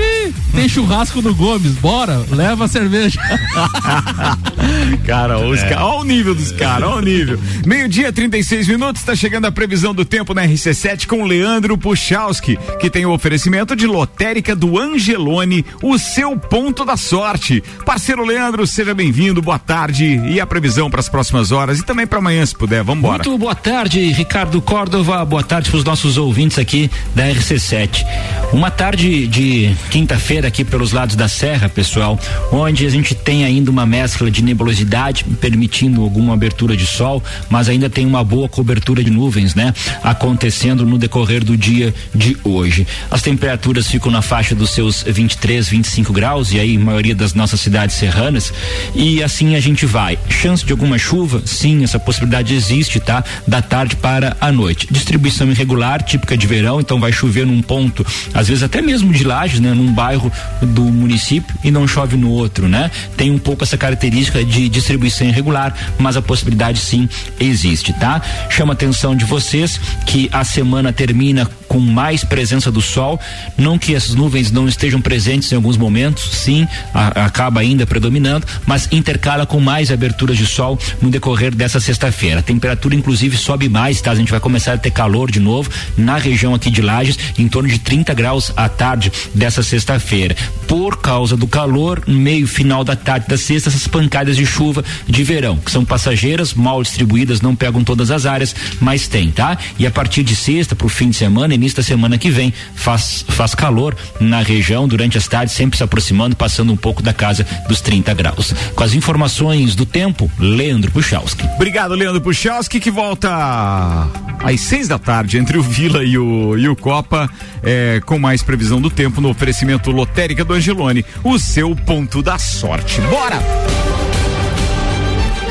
S3: tem churrasco no Gomes, bora, leva a cerveja. *laughs*
S2: Cara, os ca- olha o nível dos caras, olha o nível. Meio-dia, 36 minutos, está chegando a previsão do tempo na RC7 com Leandro Puchalski, que tem o oferecimento de lotérica do Angelone, o seu ponto da sorte. Parceiro Leandro, seja bem-vindo, boa tarde e a previsão para as próximas horas e também para amanhã, se puder, vambora.
S18: Muito boa tarde, Ricardo Córdova. Boa tarde para os nossos ouvintes aqui da RC7. Uma tarde de quinta-feira aqui pelos lados da Serra, pessoal, onde a gente tem ainda uma mescla de nebulosidade, permitindo alguma abertura de sol, mas ainda tem uma boa cobertura de nuvens, né? Acontecendo no decorrer do dia de hoje. As temperaturas ficam na faixa dos seus 23, 25 graus, e aí, maioria das nossas cidades serranas. E assim a gente vai. Chance de alguma chuva? Sim, essa possibilidade existe, tá? Da tarde para a noite. Distribuição irregular, típica de verão, então vai chover num ponto, às vezes até mesmo de lajes, né? Num bairro do município e não chove no outro, né? Tem um pouco essa característica de distribuição irregular, mas a possibilidade sim existe, tá? Chama a atenção de vocês que a semana termina com mais presença do sol, não que essas nuvens não estejam presentes em alguns momentos, sim, a- acaba ainda predominando, mas intercala com mais aberturas de sol no decorrer dessa sexta-feira. A temperatura inclusive sobe mais, tá? A gente vai começar a ter calor de novo na região aqui de Lages, em torno de 30 graus à tarde dessa sexta-feira. Por causa do calor, meio final da tarde da sexta, essas pancadas de chuva de verão, que são passageiras, mal distribuídas, não pegam todas as áreas, mas tem, tá? E a partir de sexta pro fim de semana, início da semana que vem, faz, faz calor na região durante as tardes, sempre se aproximando, passando um pouco da casa dos 30 graus. Com as informações do tempo, Leandro Puchalski.
S2: Obrigado, Leandro Puchalski, que volta às seis da tarde entre o Vila e o, e o Copa, é, com mais previsão do tempo no oferecimento Lotérica do Angelone, o seu ponto da sorte. Bora!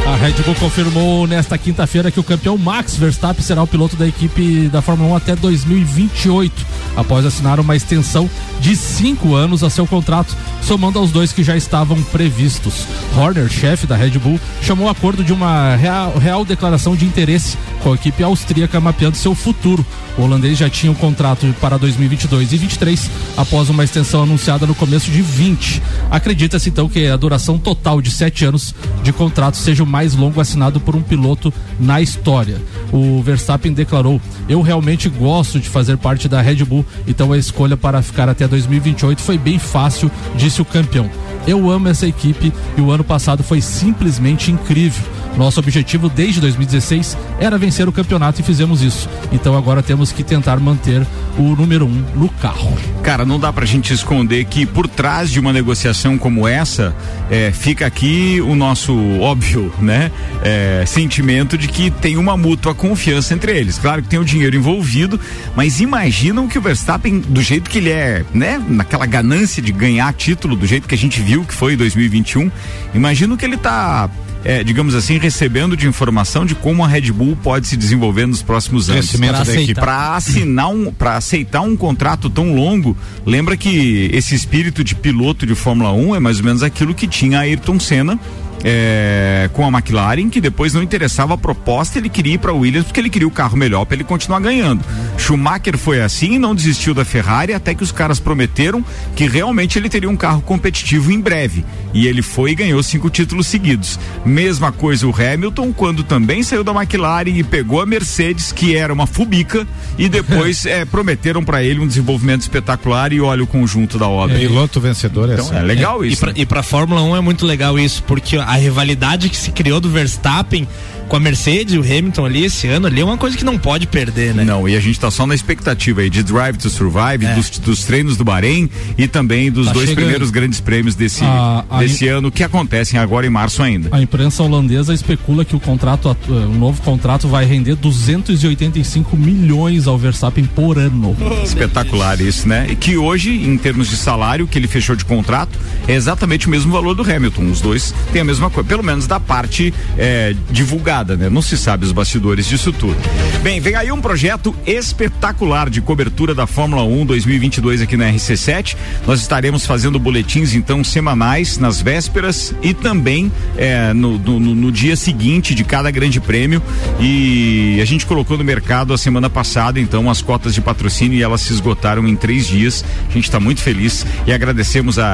S3: A Red Bull confirmou nesta quinta-feira que o campeão Max Verstappen será o piloto da equipe da Fórmula 1 até 2028, após assinar uma extensão de cinco anos a seu contrato, somando aos dois que já estavam previstos. Horner, chefe da Red Bull, chamou o acordo de uma real, real declaração de interesse com a equipe austríaca mapeando seu futuro. O holandês já tinha um contrato para 2022 e 23, após uma extensão anunciada no começo de 20. Acredita-se então que a duração total de sete anos de contrato seja o mais longo assinado por um piloto na história. O Verstappen declarou: Eu realmente gosto de fazer parte da Red Bull, então a escolha para ficar até 2028 foi bem fácil, disse o campeão. Eu amo essa equipe e o ano passado foi simplesmente incrível. Nosso objetivo desde 2016 era vencer o campeonato e fizemos isso. Então agora temos que tentar manter o número um no carro.
S2: Cara, não dá pra gente esconder que por trás de uma negociação como essa, é, fica aqui o nosso óbvio, né? é, sentimento de que tem uma mútua confiança entre eles. Claro que tem o dinheiro envolvido, mas imaginam que o Verstappen, do jeito que ele é, né? Naquela ganância de ganhar título, do jeito que a gente viu que foi em 2021, imagino que ele tá. É, digamos assim, recebendo de informação de como a Red Bull pode se desenvolver nos próximos anos.
S6: Crescimento
S2: Pra
S6: da equipe.
S2: aceitar- Pra assinar um, para aceitar um contrato tão longo, lembra que esse espírito de piloto de Fórmula 1 é mais ou menos aquilo que tinha Ayrton Senna é, com a McLaren, que depois não interessava a proposta, ele queria ir para Williams porque ele queria o carro melhor para ele continuar ganhando. Schumacher foi assim e não desistiu da Ferrari até que os caras prometeram que realmente ele teria um carro competitivo em breve. E ele foi e ganhou cinco títulos seguidos. Mesma coisa o Hamilton, quando também saiu da McLaren e pegou a Mercedes, que era uma fubica, e depois *laughs* é, prometeram para ele um desenvolvimento espetacular e olha o conjunto da obra.
S6: Piloto vencedor é
S2: Então
S6: assim.
S2: é legal
S4: É,
S2: isso.
S4: E pra,
S2: né?
S4: pra Fórmula 1 é muito legal isso, porque a rivalidade que se criou do Verstappen com a Mercedes e o Hamilton ali esse ano ali é uma coisa que não pode perder, né?
S2: Não, e a gente tá só na expectativa aí de Drive to Survive, dos, dos treinos do Bahrein e também dos
S3: Tá
S2: dois
S3: chegando.
S2: primeiros grandes prêmios desse,
S3: Ah, a
S2: desse ano que acontecem agora em março ainda.
S3: A imprensa holandesa especula que o contrato, eh, o novo contrato vai render 285 milhões ao Verstappen por ano. *laughs*
S2: Espetacular isso, né? E que hoje, em termos de salário que ele fechou de contrato, é exatamente o mesmo valor do Hamilton. Os dois têm a mesma coisa, pelo menos da parte é, divulgada, né? Não se sabe os bastidores disso tudo. Bem, vem aí um projeto espetacular de cobertura da Fórmula 1 2022 aqui na RC7. Nós estaremos fazendo boletins então semanais nas vésperas e também é, no, no- no- no dia seguinte de cada grande prêmio. E a gente colocou no mercado a semana passada então as cotas de patrocínio e elas se esgotaram em três dias. A gente está muito feliz e agradecemos a,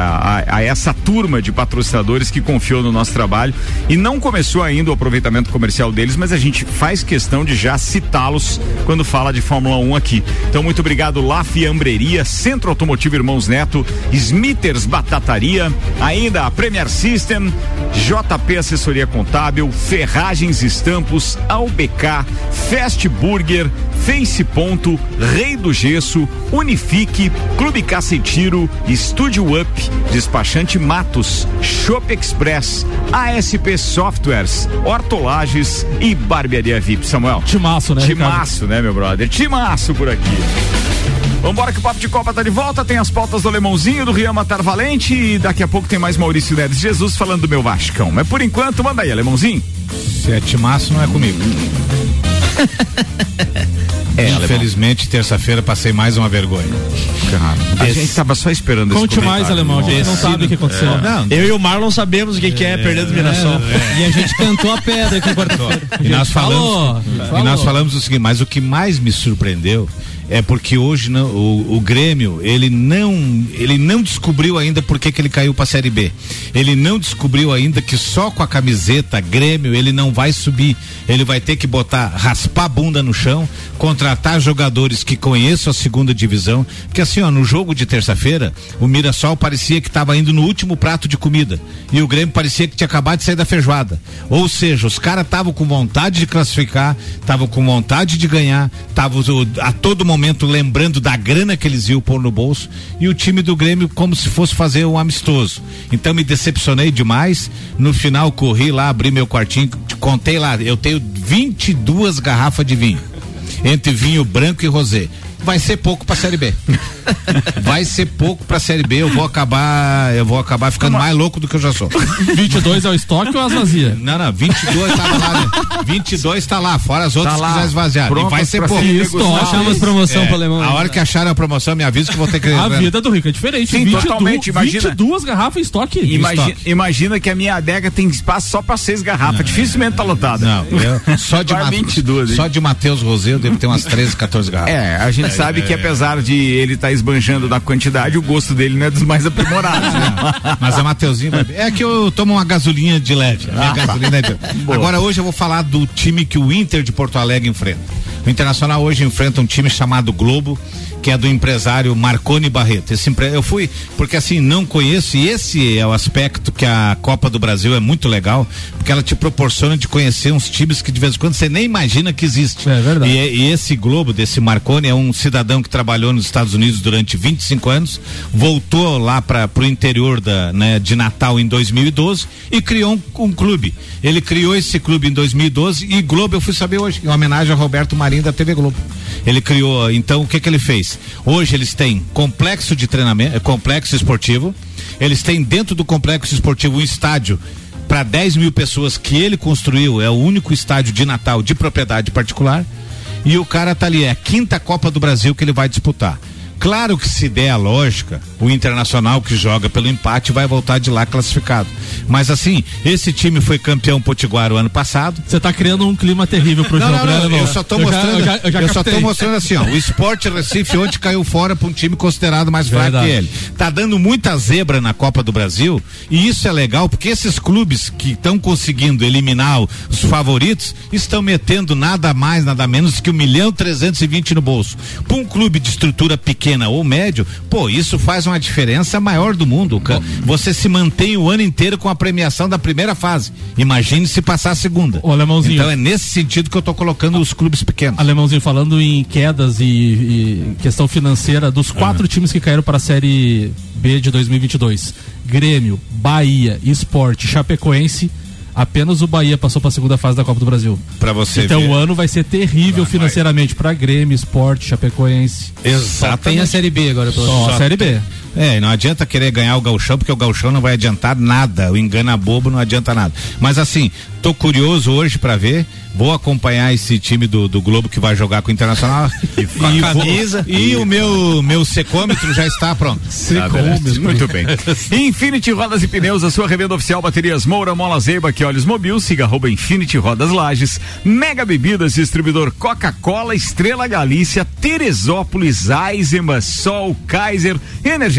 S2: a- a essa turma de patrocinadores que confiou no nosso trabalho e não começou ainda o aproveitamento comercial deles, mas a gente faz questão de já citá-los quando fala de Fórmula 1 aqui. Então, muito obrigado, La Fiambreria, Centro Automotivo Irmãos Neto, Smithers Batataria, ainda a Premier System, JP Assessoria Contábil, Ferragens Estampos, AUBK, Fast Burger, Face Ponto, Rei do Gesso, Unifique, Clube Caça e Tiro, Estúdio Up, Despachante Matos, Shop Express, ASP Softwares, Hortolages e Barbearia VIP. Samuel.
S3: Timaço, né,
S2: Timaço, né, meu brother? Timaço por aqui. Vambora que o Papo de Copa tá de volta, tem as pautas do Alemãozinho, do Rian Matar Valente e daqui a pouco tem mais Maurício Neves Jesus falando do meu Vascão. Mas por enquanto, manda aí, Alemãozinho.
S6: Se é timaço, não é comigo. *laughs*
S2: É,
S6: Infelizmente, terça-feira passei mais uma vergonha.
S2: a gente tava só esperando
S3: Conte mais, alemão. A gente não sabe o que aconteceu.
S6: Não,
S4: Eu e o Marlon sabemos o que, que é perder do Mirassol.
S7: E a gente cantou a pedra aqui quarta-feira.
S6: E nós falamos,
S3: falou.
S6: e nós falamos o seguinte, mas o que mais me surpreendeu é porque hoje não- o, o Grêmio ele não ele não descobriu ainda por que, que ele caiu para a Série B. Ele não descobriu ainda que só com a camiseta Grêmio ele não vai subir. Ele vai ter que botar raspar a bunda no chão, contratar jogadores que conheçam a segunda divisão, porque assim ó no jogo de terça-feira o Mirassol parecia que estava indo no último prato de comida e o Grêmio parecia que tinha acabado de sair da feijoada. Ou seja, os caras estavam com vontade de classificar, estavam com vontade de ganhar, estavam a todo momento lembrando da grana que eles iam pôr no bolso e o time do Grêmio como se fosse fazer um amistoso. Então me decepcionei demais. No final corri lá, abri meu quartinho, contei lá, eu tenho 22 garrafas de vinho. Entre vinho branco e rosé. Vai ser pouco pra Série B. *laughs* Vai ser pouco pra Série B. Eu vou acabar, eu vou acabar ficando mais louco do que eu já sou.
S3: 22 é o estoque ou as vazias?
S6: Não, não, 22 tá lá, né? 22 tá lá, fora as outras
S2: Tá lá,
S6: que quiser esvaziar. E
S2: prontas
S6: vai ser pouco.
S3: Isso.
S7: Achamos promoção
S6: É,
S7: pro alemão.
S6: a hora que acharem a promoção, me avisa que vou ter que.
S3: A vida do Rico é diferente.
S2: Sim,
S3: 22,
S2: totalmente, imagina.
S3: 22 garrafas em estoque.
S2: Imagina,
S3: Estoque.
S2: imagina que a minha adega tem espaço só pra seis garrafas. Dificilmente tá lotada.
S6: Não, eu, só de,
S2: Vai
S6: Ma-
S2: 22, hein?
S6: só de Matheus Rosé eu devo ter umas 13, 14 garrafas.
S2: É, a gente sabe que apesar de ele estar esbanjando da quantidade, o gosto dele não é dos mais aprimorados. né? *laughs*
S6: Mas a Mateuzinho. É que eu tomo uma gasolina de leve.
S2: Ah, tá.
S6: gasolina é de- *laughs*
S2: Boa.
S6: Agora hoje eu vou falar do time que o Inter de Porto Alegre enfrenta. O Internacional hoje enfrenta um time chamado Globo, que é do empresário Marconi Barreto. Esse empre... Eu fui, porque assim, não conheço, e esse é o aspecto que a Copa do Brasil é muito legal, porque ela te proporciona de conhecer uns times que de vez em quando você nem imagina que existe.
S3: É verdade.
S6: E, e esse Globo, desse Marconi, é um cidadão que trabalhou nos Estados Unidos durante 25 anos, voltou lá para o interior da, né, de Natal em 2012 e criou um, um clube. Ele criou esse clube em 2012 e Globo eu fui saber hoje, em homenagem a Roberto Marinho da TV Globo. Ele criou, então o que que ele fez? Hoje eles têm complexo de treinamento, eh, complexo esportivo, eles têm dentro do complexo esportivo um estádio para 10 mil pessoas que ele construiu, é o único estádio de Natal de propriedade particular. E o cara tá ali, é a quinta Copa do Brasil que ele vai disputar. Claro que se der a lógica, o Internacional que joga pelo empate vai voltar de lá classificado. Mas assim, esse time foi campeão potiguar o ano passado.
S3: Você tá criando um clima terrível pro
S6: Não,
S3: jogo,
S6: não,
S3: né,
S6: não,
S3: Alemão?
S6: eu só
S3: já-
S6: mostrando,
S3: eu já- eu já
S6: eu só tô mostrando assim, ó, o Sport Recife ontem caiu fora para um time considerado mais fraco
S3: Verdade.
S6: que ele. Tá dando muita zebra na Copa do Brasil e isso é legal porque esses clubes que estão conseguindo eliminar o- os favoritos estão metendo nada mais, nada menos que um milhão trezentos e vinte no bolso. Para um clube de estrutura pequena ou médio, pô, isso faz uma diferença maior do mundo. Você se mantém o ano inteiro com a premiação da primeira fase. Imagine se passar a segunda.
S3: Ô, Alemãozinho.
S6: Então é nesse sentido que eu tô colocando os clubes pequenos.
S3: Alemãozinho, falando em quedas e, e questão financeira, dos quatro times que caíram para a Série B de 2022, Grêmio, Bahia, Esporte, Chapecoense, apenas o Bahia passou para a segunda fase da Copa do Brasil.
S6: Pra você
S3: então
S6: ver.
S3: o ano vai ser terrível financeiramente para Grêmio, Esporte, Chapecoense.
S6: Exatamente.
S7: tem a Série B agora pela
S3: Só a Série B.
S6: É, e não adianta querer ganhar o gauchão, porque o gauchão não vai adiantar nada. O engana bobo não adianta nada. Mas assim, tô curioso hoje pra ver. Vou acompanhar esse time do, do Globo que vai jogar com o Internacional. *laughs* e
S4: Com a camisa.
S6: e o meu, meu secômetro já está pronto. *laughs*
S2: Tá, beleza. Muito bem. *laughs* Infinity Rodas e Pneus, a sua revenda oficial baterias Moura, Mola Zeiba, que olhos mobil, siga arroba Infinity Rodas Lages, Mega Bebidas, distribuidor Coca-Cola, Estrela Galícia, Teresópolis, Eisenbahn, Sol, Kaiser,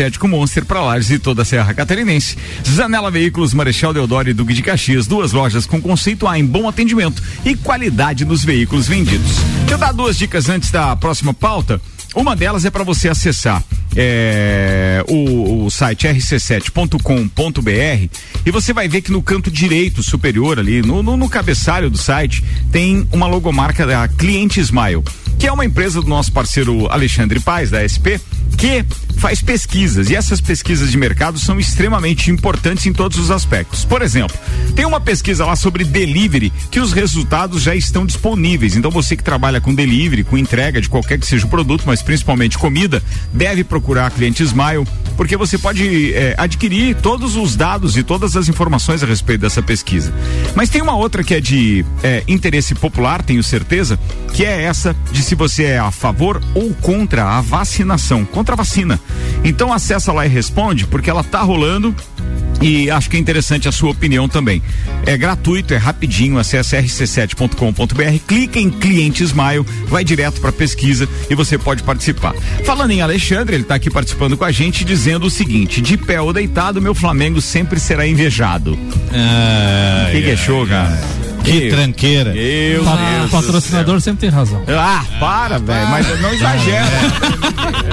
S2: Energético Monster para Lages e toda a Serra Catarinense. Zanela Veículos, Marechal Deodoro e Duque de Caxias, duas lojas com conceito A em bom atendimento e qualidade nos veículos vendidos. Eu dar duas dicas antes da próxima pauta. Uma delas é para você acessar é, o, o site rc7.com.br e você vai ver que no canto direito superior ali, no, no, no cabeçalho do site, tem uma logomarca da Cliente Smile, que é uma empresa do nosso parceiro Alexandre Paz, da SP, que faz pesquisas e essas pesquisas de mercado são extremamente importantes em todos os aspectos. Por exemplo, tem uma pesquisa lá sobre delivery que os resultados já estão disponíveis. Então você que trabalha com delivery, com entrega de qualquer que seja o produto, mas principalmente comida, deve procurar a cliente Smile, porque você pode eh, adquirir todos os dados e todas as informações a respeito dessa pesquisa. Mas tem uma outra que é de eh, interesse popular, tenho certeza, que é essa de se você é a favor ou contra a vacinação, contra a vacina. Então acessa lá e responde, porque ela tá rolando e acho que é interessante a sua opinião também. É gratuito, é rapidinho, acesse rc7.com.br, clica em cliente Smile, vai direto para pesquisa e você pode participar. Falando em Alexandre, ele está aqui participando com a gente dizendo o seguinte: de pé ou deitado, meu Flamengo sempre será invejado.
S6: Ah,
S2: que, que é show, cara?
S6: Que tranqueira.
S2: Meu
S3: Pa-
S2: Deus. do
S3: patrocinador sempre tem razão.
S2: Ah, para, velho, mas não exagera.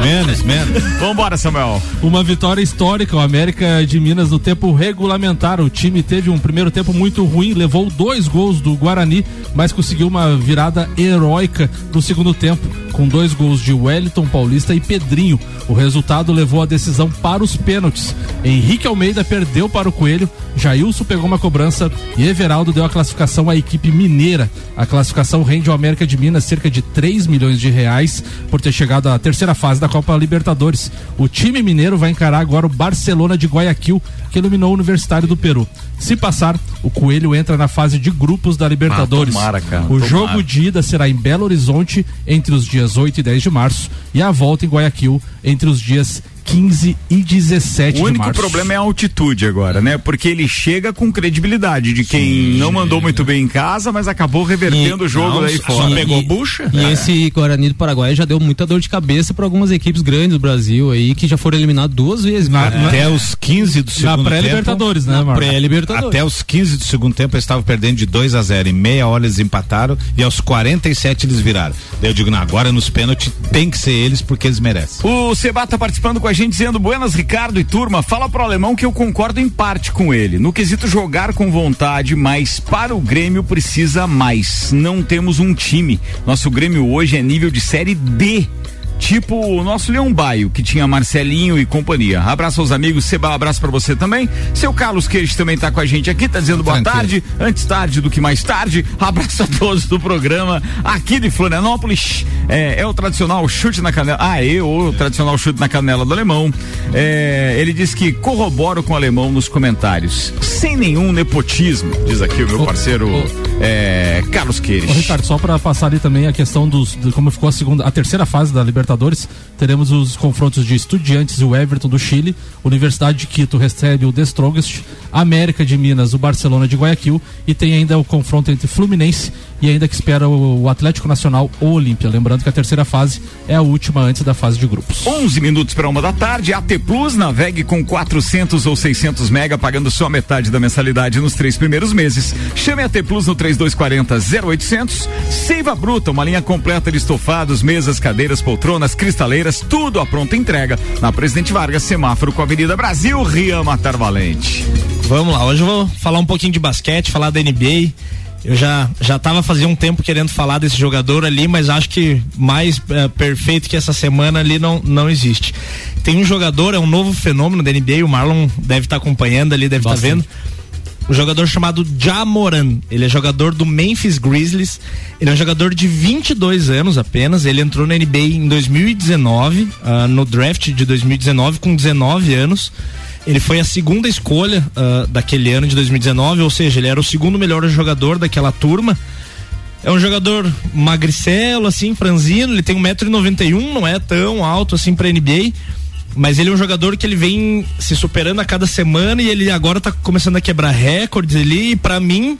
S6: menos, menos.
S2: Vambora, Samuel.
S3: Uma vitória histórica, o América de Minas no tempo regulamentar. O time teve um primeiro tempo muito ruim, levou dois gols do Guarani, mas conseguiu uma virada heróica no segundo tempo, com dois gols de Wellington Paulista e Pedrinho. O resultado levou a decisão para os pênaltis. Henrique Almeida perdeu para o Coelho, Jailson pegou uma cobrança e Everaldo deu a classificação à equipe mineira. A classificação rende ao América de Minas cerca de 3 milhões de reais por ter chegado à terceira fase da Copa Libertadores. O time mineiro vai encarar agora o Barcelona de Guayaquil, que eliminou o Universitário do Peru. Se passar, o Coelho entra na fase de grupos da Libertadores.
S2: Ah, tomara, cara,
S3: o
S2: tomara.
S3: jogo de ida será em Belo Horizonte entre os dias 8 e 10 de março e a volta em Guayaquil entre os dias 15 e 17
S2: O
S3: de
S2: único
S3: março.
S2: problema é a altitude agora, né? Porque ele chega com credibilidade de quem não mandou muito bem em casa, mas acabou revertendo o jogo
S7: Não,
S2: daí
S7: só
S2: fora.
S7: pegou
S4: bucha?
S7: E esse Guarani do Paraguai já deu muita dor de cabeça para algumas equipes grandes do Brasil aí que já foram eliminadas duas vezes. cara.
S6: Até os 15 do segundo
S3: pré-Libertadores,
S6: tempo.
S3: né, Marcos?
S7: Pré-Libertadores.
S6: Até os 15 do segundo tempo eles estavam perdendo de 2 a 0 Em meia hora eles empataram e aos 47 eles viraram. Daí eu digo, não, agora nos pênaltis tem que ser eles porque eles merecem.
S2: O Seba tá participando com a gente dizendo Buenas Ricardo e turma, fala pro alemão que eu concordo em parte com ele. No quesito jogar com vontade, mas para o Grêmio precisa mais. Não temos um time. Nosso Grêmio hoje é nível de série D. Tipo o nosso Leão Baio, que tinha Marcelinho e companhia. Abraço aos amigos, Seba, abraço pra você também. Seu Carlos Queijo também tá com a gente aqui, tá dizendo boa
S6: Tranquilo.
S2: tarde, antes tarde do que mais tarde. *laughs* Abraço a todos do programa aqui de Florianópolis. É, é o tradicional chute na canela. Ah, eu, o tradicional chute na canela do alemão. É, ele diz que corroboro com o alemão nos comentários. Sem nenhum nepotismo, diz aqui o meu parceiro é, Carlos Queiroz.
S3: Ô, Ricardo, só para passar ali também a questão dos de como ficou a segunda, a terceira fase da Libertadores Libertadores. Teremos os confrontos de Estudiantes e o Everton do Chile. Universidade de Quito recebe o The Strongest. América de Minas, o Barcelona de Guayaquil. E tem ainda o confronto entre Fluminense e ainda que espera o, o Atlético Nacional ou Olímpia. Lembrando que a terceira fase é a última antes da fase de grupos.
S2: 11 minutos para uma da tarde. AT Plus navegue com 400 ou 600 mega, pagando só metade da mensalidade nos três primeiros meses. Chame a AT Plus no 3240 0800. Seiva Bruta, uma linha completa de estofados, mesas, cadeiras, poltronas, cristaleiras, tudo à pronta entrega. Na Presidente Vargas, semáforo com a Avenida Brasil, Rian Matar Valente.
S4: Vamos lá, hoje eu vou falar um pouquinho de basquete, falar da NBA. Eu já já tava fazia um tempo querendo falar desse jogador ali, mas acho que mais eh, perfeito que essa semana ali não não existe. Tem um jogador, é um novo fenômeno da NBA, o Marlon deve estar acompanhando ali, deve estar vendo. Um jogador chamado Jamoran. Ele é jogador do Memphis Grizzlies. Ele é um jogador de 22 anos apenas. Ele entrou na NBA em 2019, ah, no draft de 2019, com 19 anos. Ele foi a segunda escolha ah, daquele ano de 2019, ou seja, ele era o segundo melhor jogador daquela turma. É um jogador magricelo, assim, franzino, ele tem 1,91m, não é tão alto assim pra NBA. Mas ele é um jogador que ele vem se superando a cada semana e ele agora tá começando a quebrar recordes ali. E pra mim,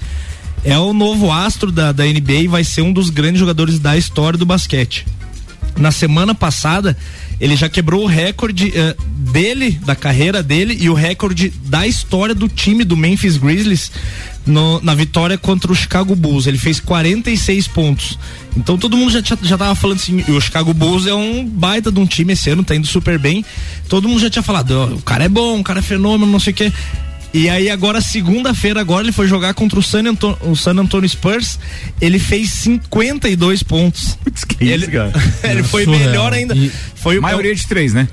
S4: é o novo astro da, da NBA e vai ser um dos grandes jogadores da história do basquete. Na semana passada, ele já quebrou o recorde eh, dele, da carreira dele, e o recorde da história do time do Memphis Grizzlies no- na vitória contra o Chicago Bulls. Ele fez 46 pontos. Então todo mundo já, já tava falando assim, o Chicago Bulls é um baita de um time esse ano, tá indo super bem. Todo mundo já tinha falado, "Ó, o cara é bom, o cara é fenômeno, não sei o quê. E aí agora, segunda-feira, agora ele foi jogar contra o San, Anto o San Antonio Spurs. Ele fez 52 pontos. ele, *laughs* ele foi
S2: Surreal.
S4: melhor ainda. Foi o-
S2: Maioria de três, né?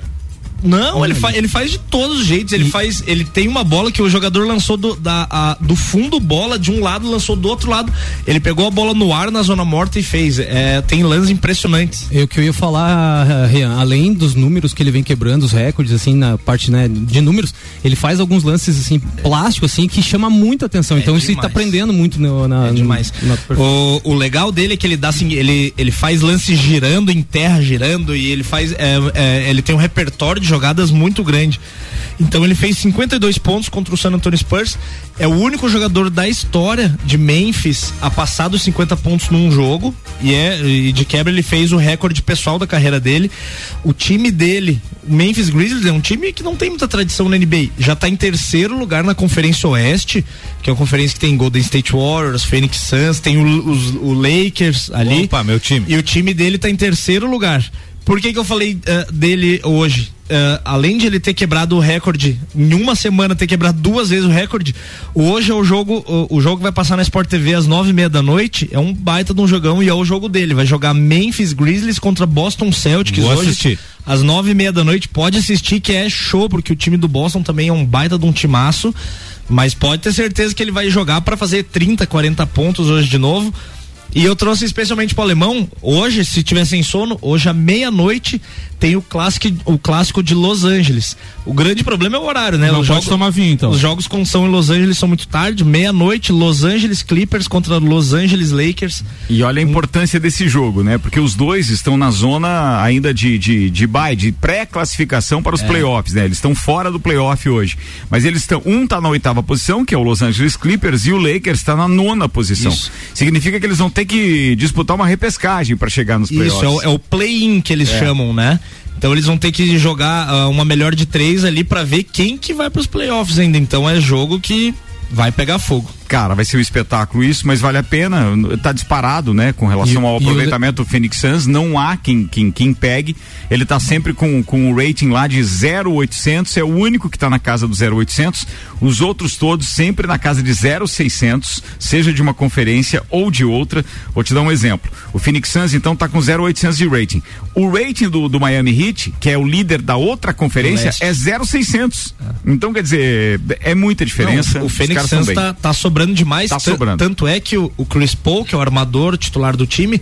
S4: Não, ele, fa ele faz de todos os jeitos. Ele faz. Ele tem uma bola que o jogador lançou do, da, a- do fundo bola de um lado, lançou do outro lado. Ele pegou a bola no ar na zona morta e fez. É, tem lances impressionantes.
S7: É o que eu ia falar, Rian, além dos números que ele vem quebrando, os recordes, assim, na parte né, de números, ele faz alguns lances, assim, plásticos, assim, que chama muita atenção. então isso
S4: demais.
S7: tá aprendendo muito no, na,
S4: É demais.
S7: na-
S4: O, o legal dele é que ele dá assim, ele, ele faz lances girando em terra, girando, e ele faz. é, é, ele tem um repertório de jogadas muito grande. Então ele fez 52 pontos contra o San Antonio Spurs. É o único jogador da história de Memphis a passar dos 50 pontos num jogo. E, é, e de quebra ele fez o recorde pessoal da carreira dele. O time dele, o Memphis Grizzlies, é um time que não tem muita tradição na NBA. Já tá em terceiro lugar na Conferência Oeste, que é uma conferência que tem Golden State Warriors, Phoenix Suns, tem o, os- o Lakers ali.
S6: Opa, meu time.
S4: E o time dele tá em terceiro lugar. Por que que eu falei eh, dele hoje? Eh, além de ele ter quebrado o recorde, em uma semana ter quebrado duas vezes o recorde, hoje é o jogo, o, o jogo vai passar na Sport TV às nove e meia da noite, é um baita de um jogão e é o jogo dele, vai jogar Memphis Grizzlies contra Boston Celtics
S6: Vou
S4: hoje,
S6: assistir.
S4: às nove e meia da noite, pode assistir que é show, porque o time do Boston também é um baita de um timaço, mas pode ter certeza que ele vai jogar para fazer 30, 40 pontos hoje de novo. E eu trouxe especialmente pro alemão, hoje, se tiver sem sono, hoje à meia-noite tem o clássico, o clássico de Los Angeles. O grande problema é o horário, né?
S3: Não
S4: Os
S3: pode
S4: jogos-
S3: tomar vinho, então.
S4: Os jogos com são em Los Angeles são muito tarde, meia-noite, Los Angeles Clippers contra Los Angeles Lakers.
S2: E olha a importância desse jogo, né? Porque os dois estão na zona ainda de, de, de bye, de pré-classificação para os
S4: É.
S2: playoffs, né? Eles estão fora do playoff hoje. Mas eles estão. Um tá na oitava posição, que é o Los Angeles Clippers, e o Lakers está na nona posição.
S4: Isso.
S2: Significa que eles vão ter que disputar uma repescagem para chegar nos playoffs.
S4: Isso, é o, é o play-in que eles
S2: É.
S4: chamam, né? Então eles vão ter que jogar ah, uma melhor de três ali pra ver quem que vai pros playoffs ainda. Então é jogo que vai pegar fogo.
S2: Cara, vai ser um espetáculo isso, mas vale a pena. Tá disparado, né? Com relação
S7: E-
S2: ao
S7: e o-
S2: aproveitamento do Phoenix Suns. Não há quem, quem, quem pegue. Ele tá sempre com, com o rating lá de 0,800. É o único que tá na casa do 0,800. Os outros todos sempre na casa de 0,600, seja de uma conferência ou de outra. Vou te dar um exemplo. O Phoenix Suns, então, tá com 0,800 de rating. O rating do, do Miami Heat, que é o líder da outra conferência, é 0,600. Então, quer dizer, é muita diferença.
S4: Não, o Phoenix
S2: caras
S4: Suns tá, tá sobrando demais.
S2: Tá sobrando.
S4: Tanto é que o, o Chris Paul, que é o armador titular do time,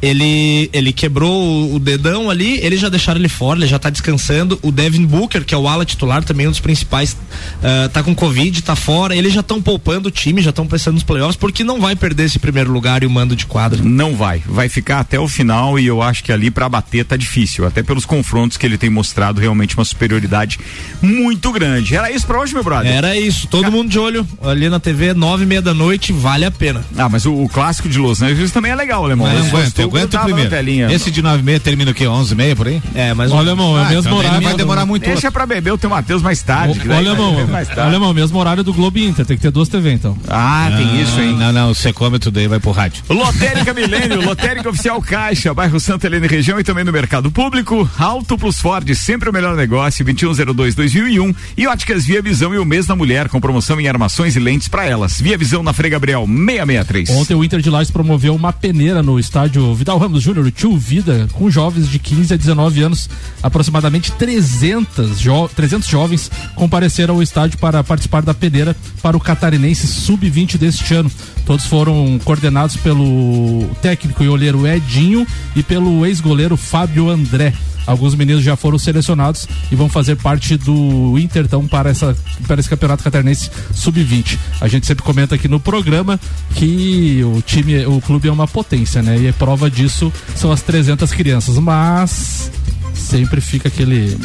S4: ele, ele quebrou o, dedão ali, eles já deixaram ele fora, ele já tá descansando. O Devin Booker, que é o ala titular, também um dos principais, uh, tá com Covid, tá fora. Eles já estão poupando o time, já estão pensando nos playoffs, porque não vai perder esse primeiro lugar e o mando de quadra.
S2: Não vai. Vai ficar até o final e eu acho que ali para bater tá difícil. Até pelos confrontos que ele tem mostrado realmente uma superioridade muito grande. Era isso pra hoje, meu brother?
S4: Era isso. Todo mundo de olho ali na TV, nove e meia da noite, vale a pena.
S2: Ah, mas o, o clássico de Los Angeles também é legal, Alemão. Eu costumo
S6: aguenta o primeiro. Esse de 9 e meia termina o quê? 11 e meia por aí?
S4: É, mas
S3: Olha, irmão, é o
S6: Ah,
S3: mesmo
S6: então
S3: horário.
S6: vai demorar muito.
S2: Deixa pra beber o teu Matheus mais tarde.
S3: Olha, irmão, olha, irmão, mesmo horário do Globo Inter. Tem que ter duas TV, então.
S2: Ah, tem isso, hein?
S6: Não, não, o secômetro daí vai pro rádio.
S2: Lotérica Milênio, Lotérica Oficial Caixa, bairro Santa Helena e região e também no mercado público. Alto Plus Ford, sempre o melhor negócio, 2102-2001. E Óticas Via Visão e o mês da mulher, com promoção em armações e lentes para elas. Via Visão na Frei Gabriel 663.
S3: Ontem o Inter de Lages promoveu uma peneira no estádio Vidal Ramos Júnior, Tio Vida, com jovens de 15 a 19 anos. Aproximadamente 300, jo 300 jovens compareceram ao estádio para participar da peneira para o catarinense sub-20 deste ano. Todos foram coordenados pelo técnico e olheiro Edinho e pelo ex-goleiro Fábio André. Alguns meninos já foram selecionados e vão fazer parte do Intertão para, essa, para esse campeonato catarinense sub-20. A gente sempre comenta aqui no programa que o time, o clube é uma potência, né? E a prova disso são as 300 crianças, mas sempre fica aquele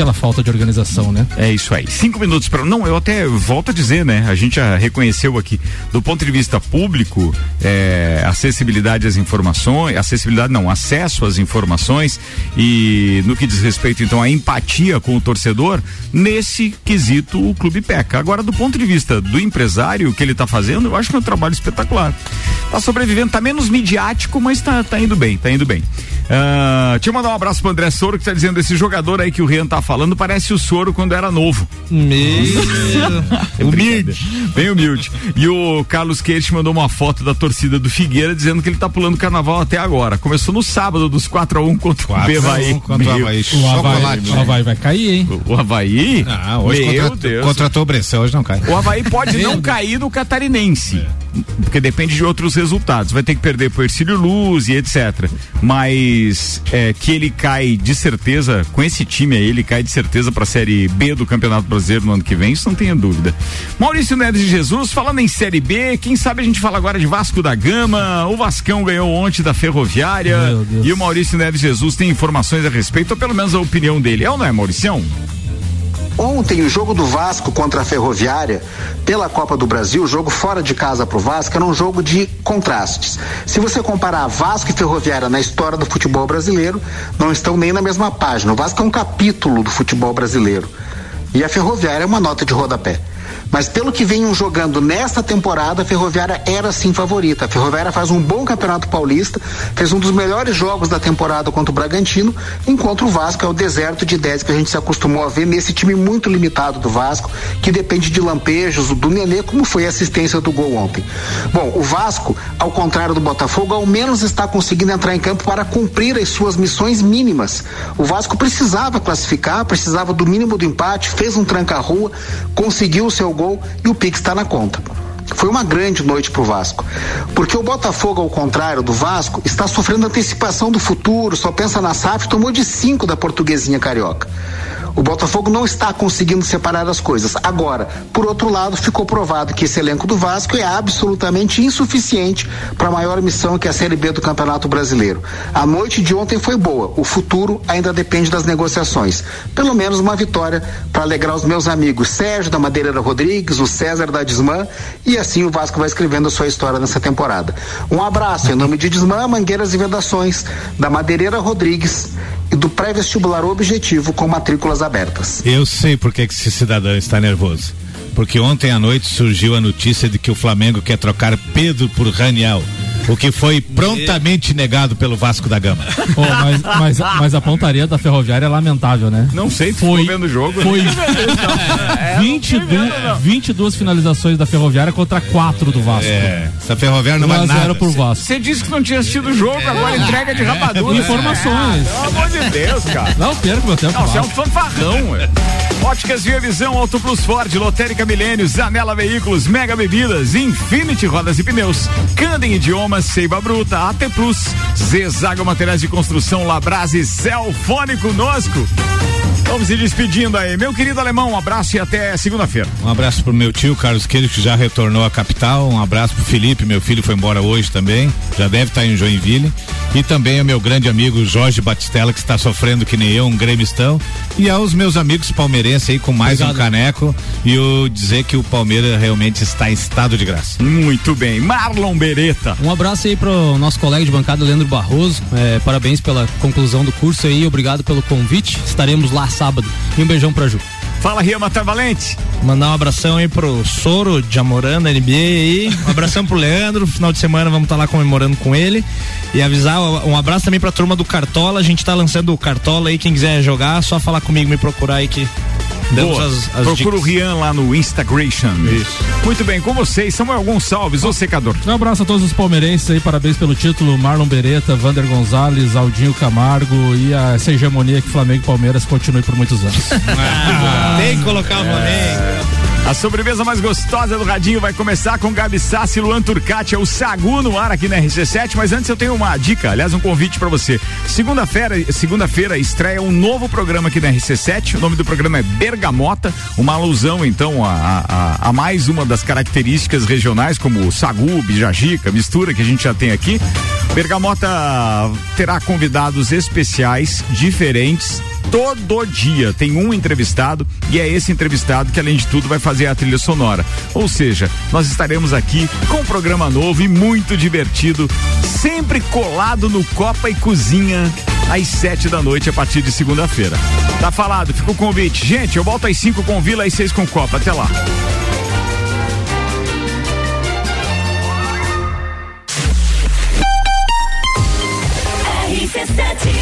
S3: aquela falta de organização, né?
S2: É isso aí. Cinco minutos para. Não, eu até volto a dizer, né? A gente já reconheceu aqui, do ponto de vista público, é, acessibilidade às informações, acessibilidade não, acesso às informações e no que diz respeito então à empatia com o torcedor, nesse quesito o clube peca. Agora, do ponto de vista do empresário, o que ele está fazendo, eu acho que é um trabalho espetacular. Tá sobrevivendo, tá menos midiático, mas tá, tá indo bem, tá indo bem. Ah, deixa eu mandar um abraço pro André Soro que tá dizendo esse jogador aí que o Rian tá falando parece o Soro quando era novo.
S4: Meu.
S2: humilde. Bem humilde. E o Carlos Queixe mandou uma foto da torcida do Figueira dizendo que ele tá pulando carnaval até agora. Começou no sábado dos 4 a 1 contra o
S6: 4 a 1
S2: Bevaí.
S6: contra o Havaí.
S3: O Havaí,
S6: Chocolate.
S3: o Havaí vai cair, hein?
S2: O Havaí?
S6: Ah, hoje
S2: Meu
S6: contratou,
S2: Deus.
S6: contratou o hoje não cai.
S2: O Havaí pode não cair no catarinense. Porque depende de outros resultados. Vai ter que perder pro Ercílio Luz e etc. Mas é, que ele cai de certeza, com esse time aí, ele cai de certeza pra Série B do Campeonato Brasileiro no ano que vem, isso não tenha dúvida. Maurício Neves de Jesus, falando em Série B, quem sabe a gente fala agora de Vasco da Gama. O Vascão ganhou ontem da Ferroviária. E o Maurício Neves de Jesus tem informações a respeito, ou pelo menos a opinião dele. É ou não é, Mauricião?
S8: Ontem, o jogo do Vasco contra a Ferroviária, pela Copa do Brasil, o jogo fora de casa pro Vasco, era um jogo de contrastes. Se você comparar Vasco e Ferroviária na história do futebol brasileiro, não estão nem na mesma página. O Vasco é um capítulo do futebol brasileiro. E a Ferroviária é uma nota de rodapé. Mas pelo que venham jogando nesta temporada, a Ferroviária era sim favorita. A Ferroviária faz um bom campeonato paulista, fez um dos melhores jogos da temporada contra o Bragantino, enquanto o Vasco é o deserto de ideias que a gente se acostumou a ver nesse time muito limitado do Vasco, que depende de lampejos, do Nenê, como foi a assistência do gol ontem. Bom, o Vasco, ao contrário do Botafogo, ao menos está conseguindo entrar em campo para cumprir as suas missões mínimas. O Vasco precisava classificar, precisava do mínimo do empate, fez um tranca-rua, conseguiu o seu gol e o Pix está na conta. Foi uma grande noite pro Vasco. Porque o Botafogo, ao contrário do Vasco, está sofrendo antecipação do futuro, só pensa na SAF, tomou de cinco da portuguesinha carioca. O Botafogo não está conseguindo separar as coisas. Agora, por outro lado, ficou provado que esse elenco do Vasco é absolutamente insuficiente para a maior missão que é a Série B do Campeonato Brasileiro. A noite de ontem foi boa. O futuro ainda depende das negociações. Pelo menos uma vitória para alegrar os meus amigos Sérgio da Madeireira Rodrigues, o César da Desmã e assim o Vasco vai escrevendo a sua história nessa temporada. Um abraço em nome de Desmã, Mangueiras e Vedações, da Madeireira Rodrigues e do pré-vestibular Objetivo com matrículas abertas.
S6: Eu sei por que esse cidadão está nervoso. Porque ontem à noite surgiu a notícia de que o Flamengo quer trocar Pedro por Raniel. O que foi prontamente negado pelo Vasco da Gama.
S3: Pô, mas, mas, mas a pontaria da Ferroviária é lamentável, né?
S2: Não sei,
S3: Foi-
S2: vendo o jogo.
S3: Foi *laughs*
S2: É,
S3: 22, 22 finalizações da Ferroviária contra 4 do Vasco.
S6: É, essa Ferroviária não
S3: 1 a
S6: vale
S3: 0
S6: nada.
S3: pro Vasco.
S2: Você disse que não tinha assistido o jogo, agora entrega de rapadura.
S3: Informações.
S2: Pelo amor de Deus, cara.
S3: Não perca meu tempo.
S2: Não, você é um fanfarrão, ué. Óticas Via Visão, Auto Plus Ford, Lotérica Milênios, Zanela Veículos, Mega Bebidas, Infinity Rodas e Pneus, Candem Idiomas, Seiva Bruta, AT Plus, Zezago Materiais de Construção, Labrase, Celfone conosco. Vamos se despedindo aí. Meu querido alemão, um abraço e até segunda-feira.
S6: Um abraço pro meu tio Carlos Queijo, que já retornou à capital. Um abraço pro Felipe, meu filho foi embora hoje também. Já deve estar em Joinville. E também ao meu grande amigo Jorge Batistella, que está sofrendo que nem eu, um gremistão. E aos meus amigos palmeirenses aí com mais
S7: Obrigado.
S6: um caneco. E o dizer que o Palmeiras realmente está em estado de graça.
S2: Muito bem. Marlon Beretta.
S7: Um abraço aí pro nosso colega de bancada, Leandro Barroso. É, parabéns pela conclusão do curso aí, obrigado pelo convite. Estaremos lá sábado. E um beijão pra Ju.
S2: Fala, Ria Matar Valente.
S4: Mandar um abração aí pro Soro de Amorã da NBA aí. Um abração pro Leandro. Final de semana vamos estar lá comemorando com ele. E avisar, um abraço também pra turma do Cartola. A gente tá lançando o Cartola aí. Quem quiser jogar, só falar comigo, me procurar aí que damos
S2: Boa.
S4: as, as
S2: Procura o
S4: dicas.
S2: Rian lá no Instagration.
S4: Isso.
S2: Muito bem, com vocês, Samuel Gonçalves, o secador.
S3: Um abraço a todos os palmeirenses aí, parabéns pelo título, Marlon Beretta, Vander Gonzalez, Aldinho Camargo e a, essa hegemonia que Flamengo e Palmeiras continue por muitos anos. *laughs*
S4: Tem que colocar o Flamengo.
S2: A sobremesa mais gostosa do Radinho vai começar com Gabi Sassi e Luan Turcati, é o Sagu no ar aqui na RC7, mas antes eu tenho uma dica, aliás, um convite pra você. Segunda-feira, segunda-feira estreia um novo programa aqui na RC7, o nome do programa é Bergamota, uma alusão então a, a- a mais uma das características regionais como Sagu, Bijajica, mistura que a gente já tem aqui. Bergamota terá convidados especiais, diferentes, todo dia tem um entrevistado e é esse entrevistado que além de tudo vai fazer a trilha sonora. Ou seja, nós estaremos aqui com um programa novo e muito divertido, sempre colado no Copa e Cozinha às sete da noite a partir de segunda-feira. Tá falado, fica o convite. Gente, eu volto às cinco com Vila e seis com Copa. Até lá. RC7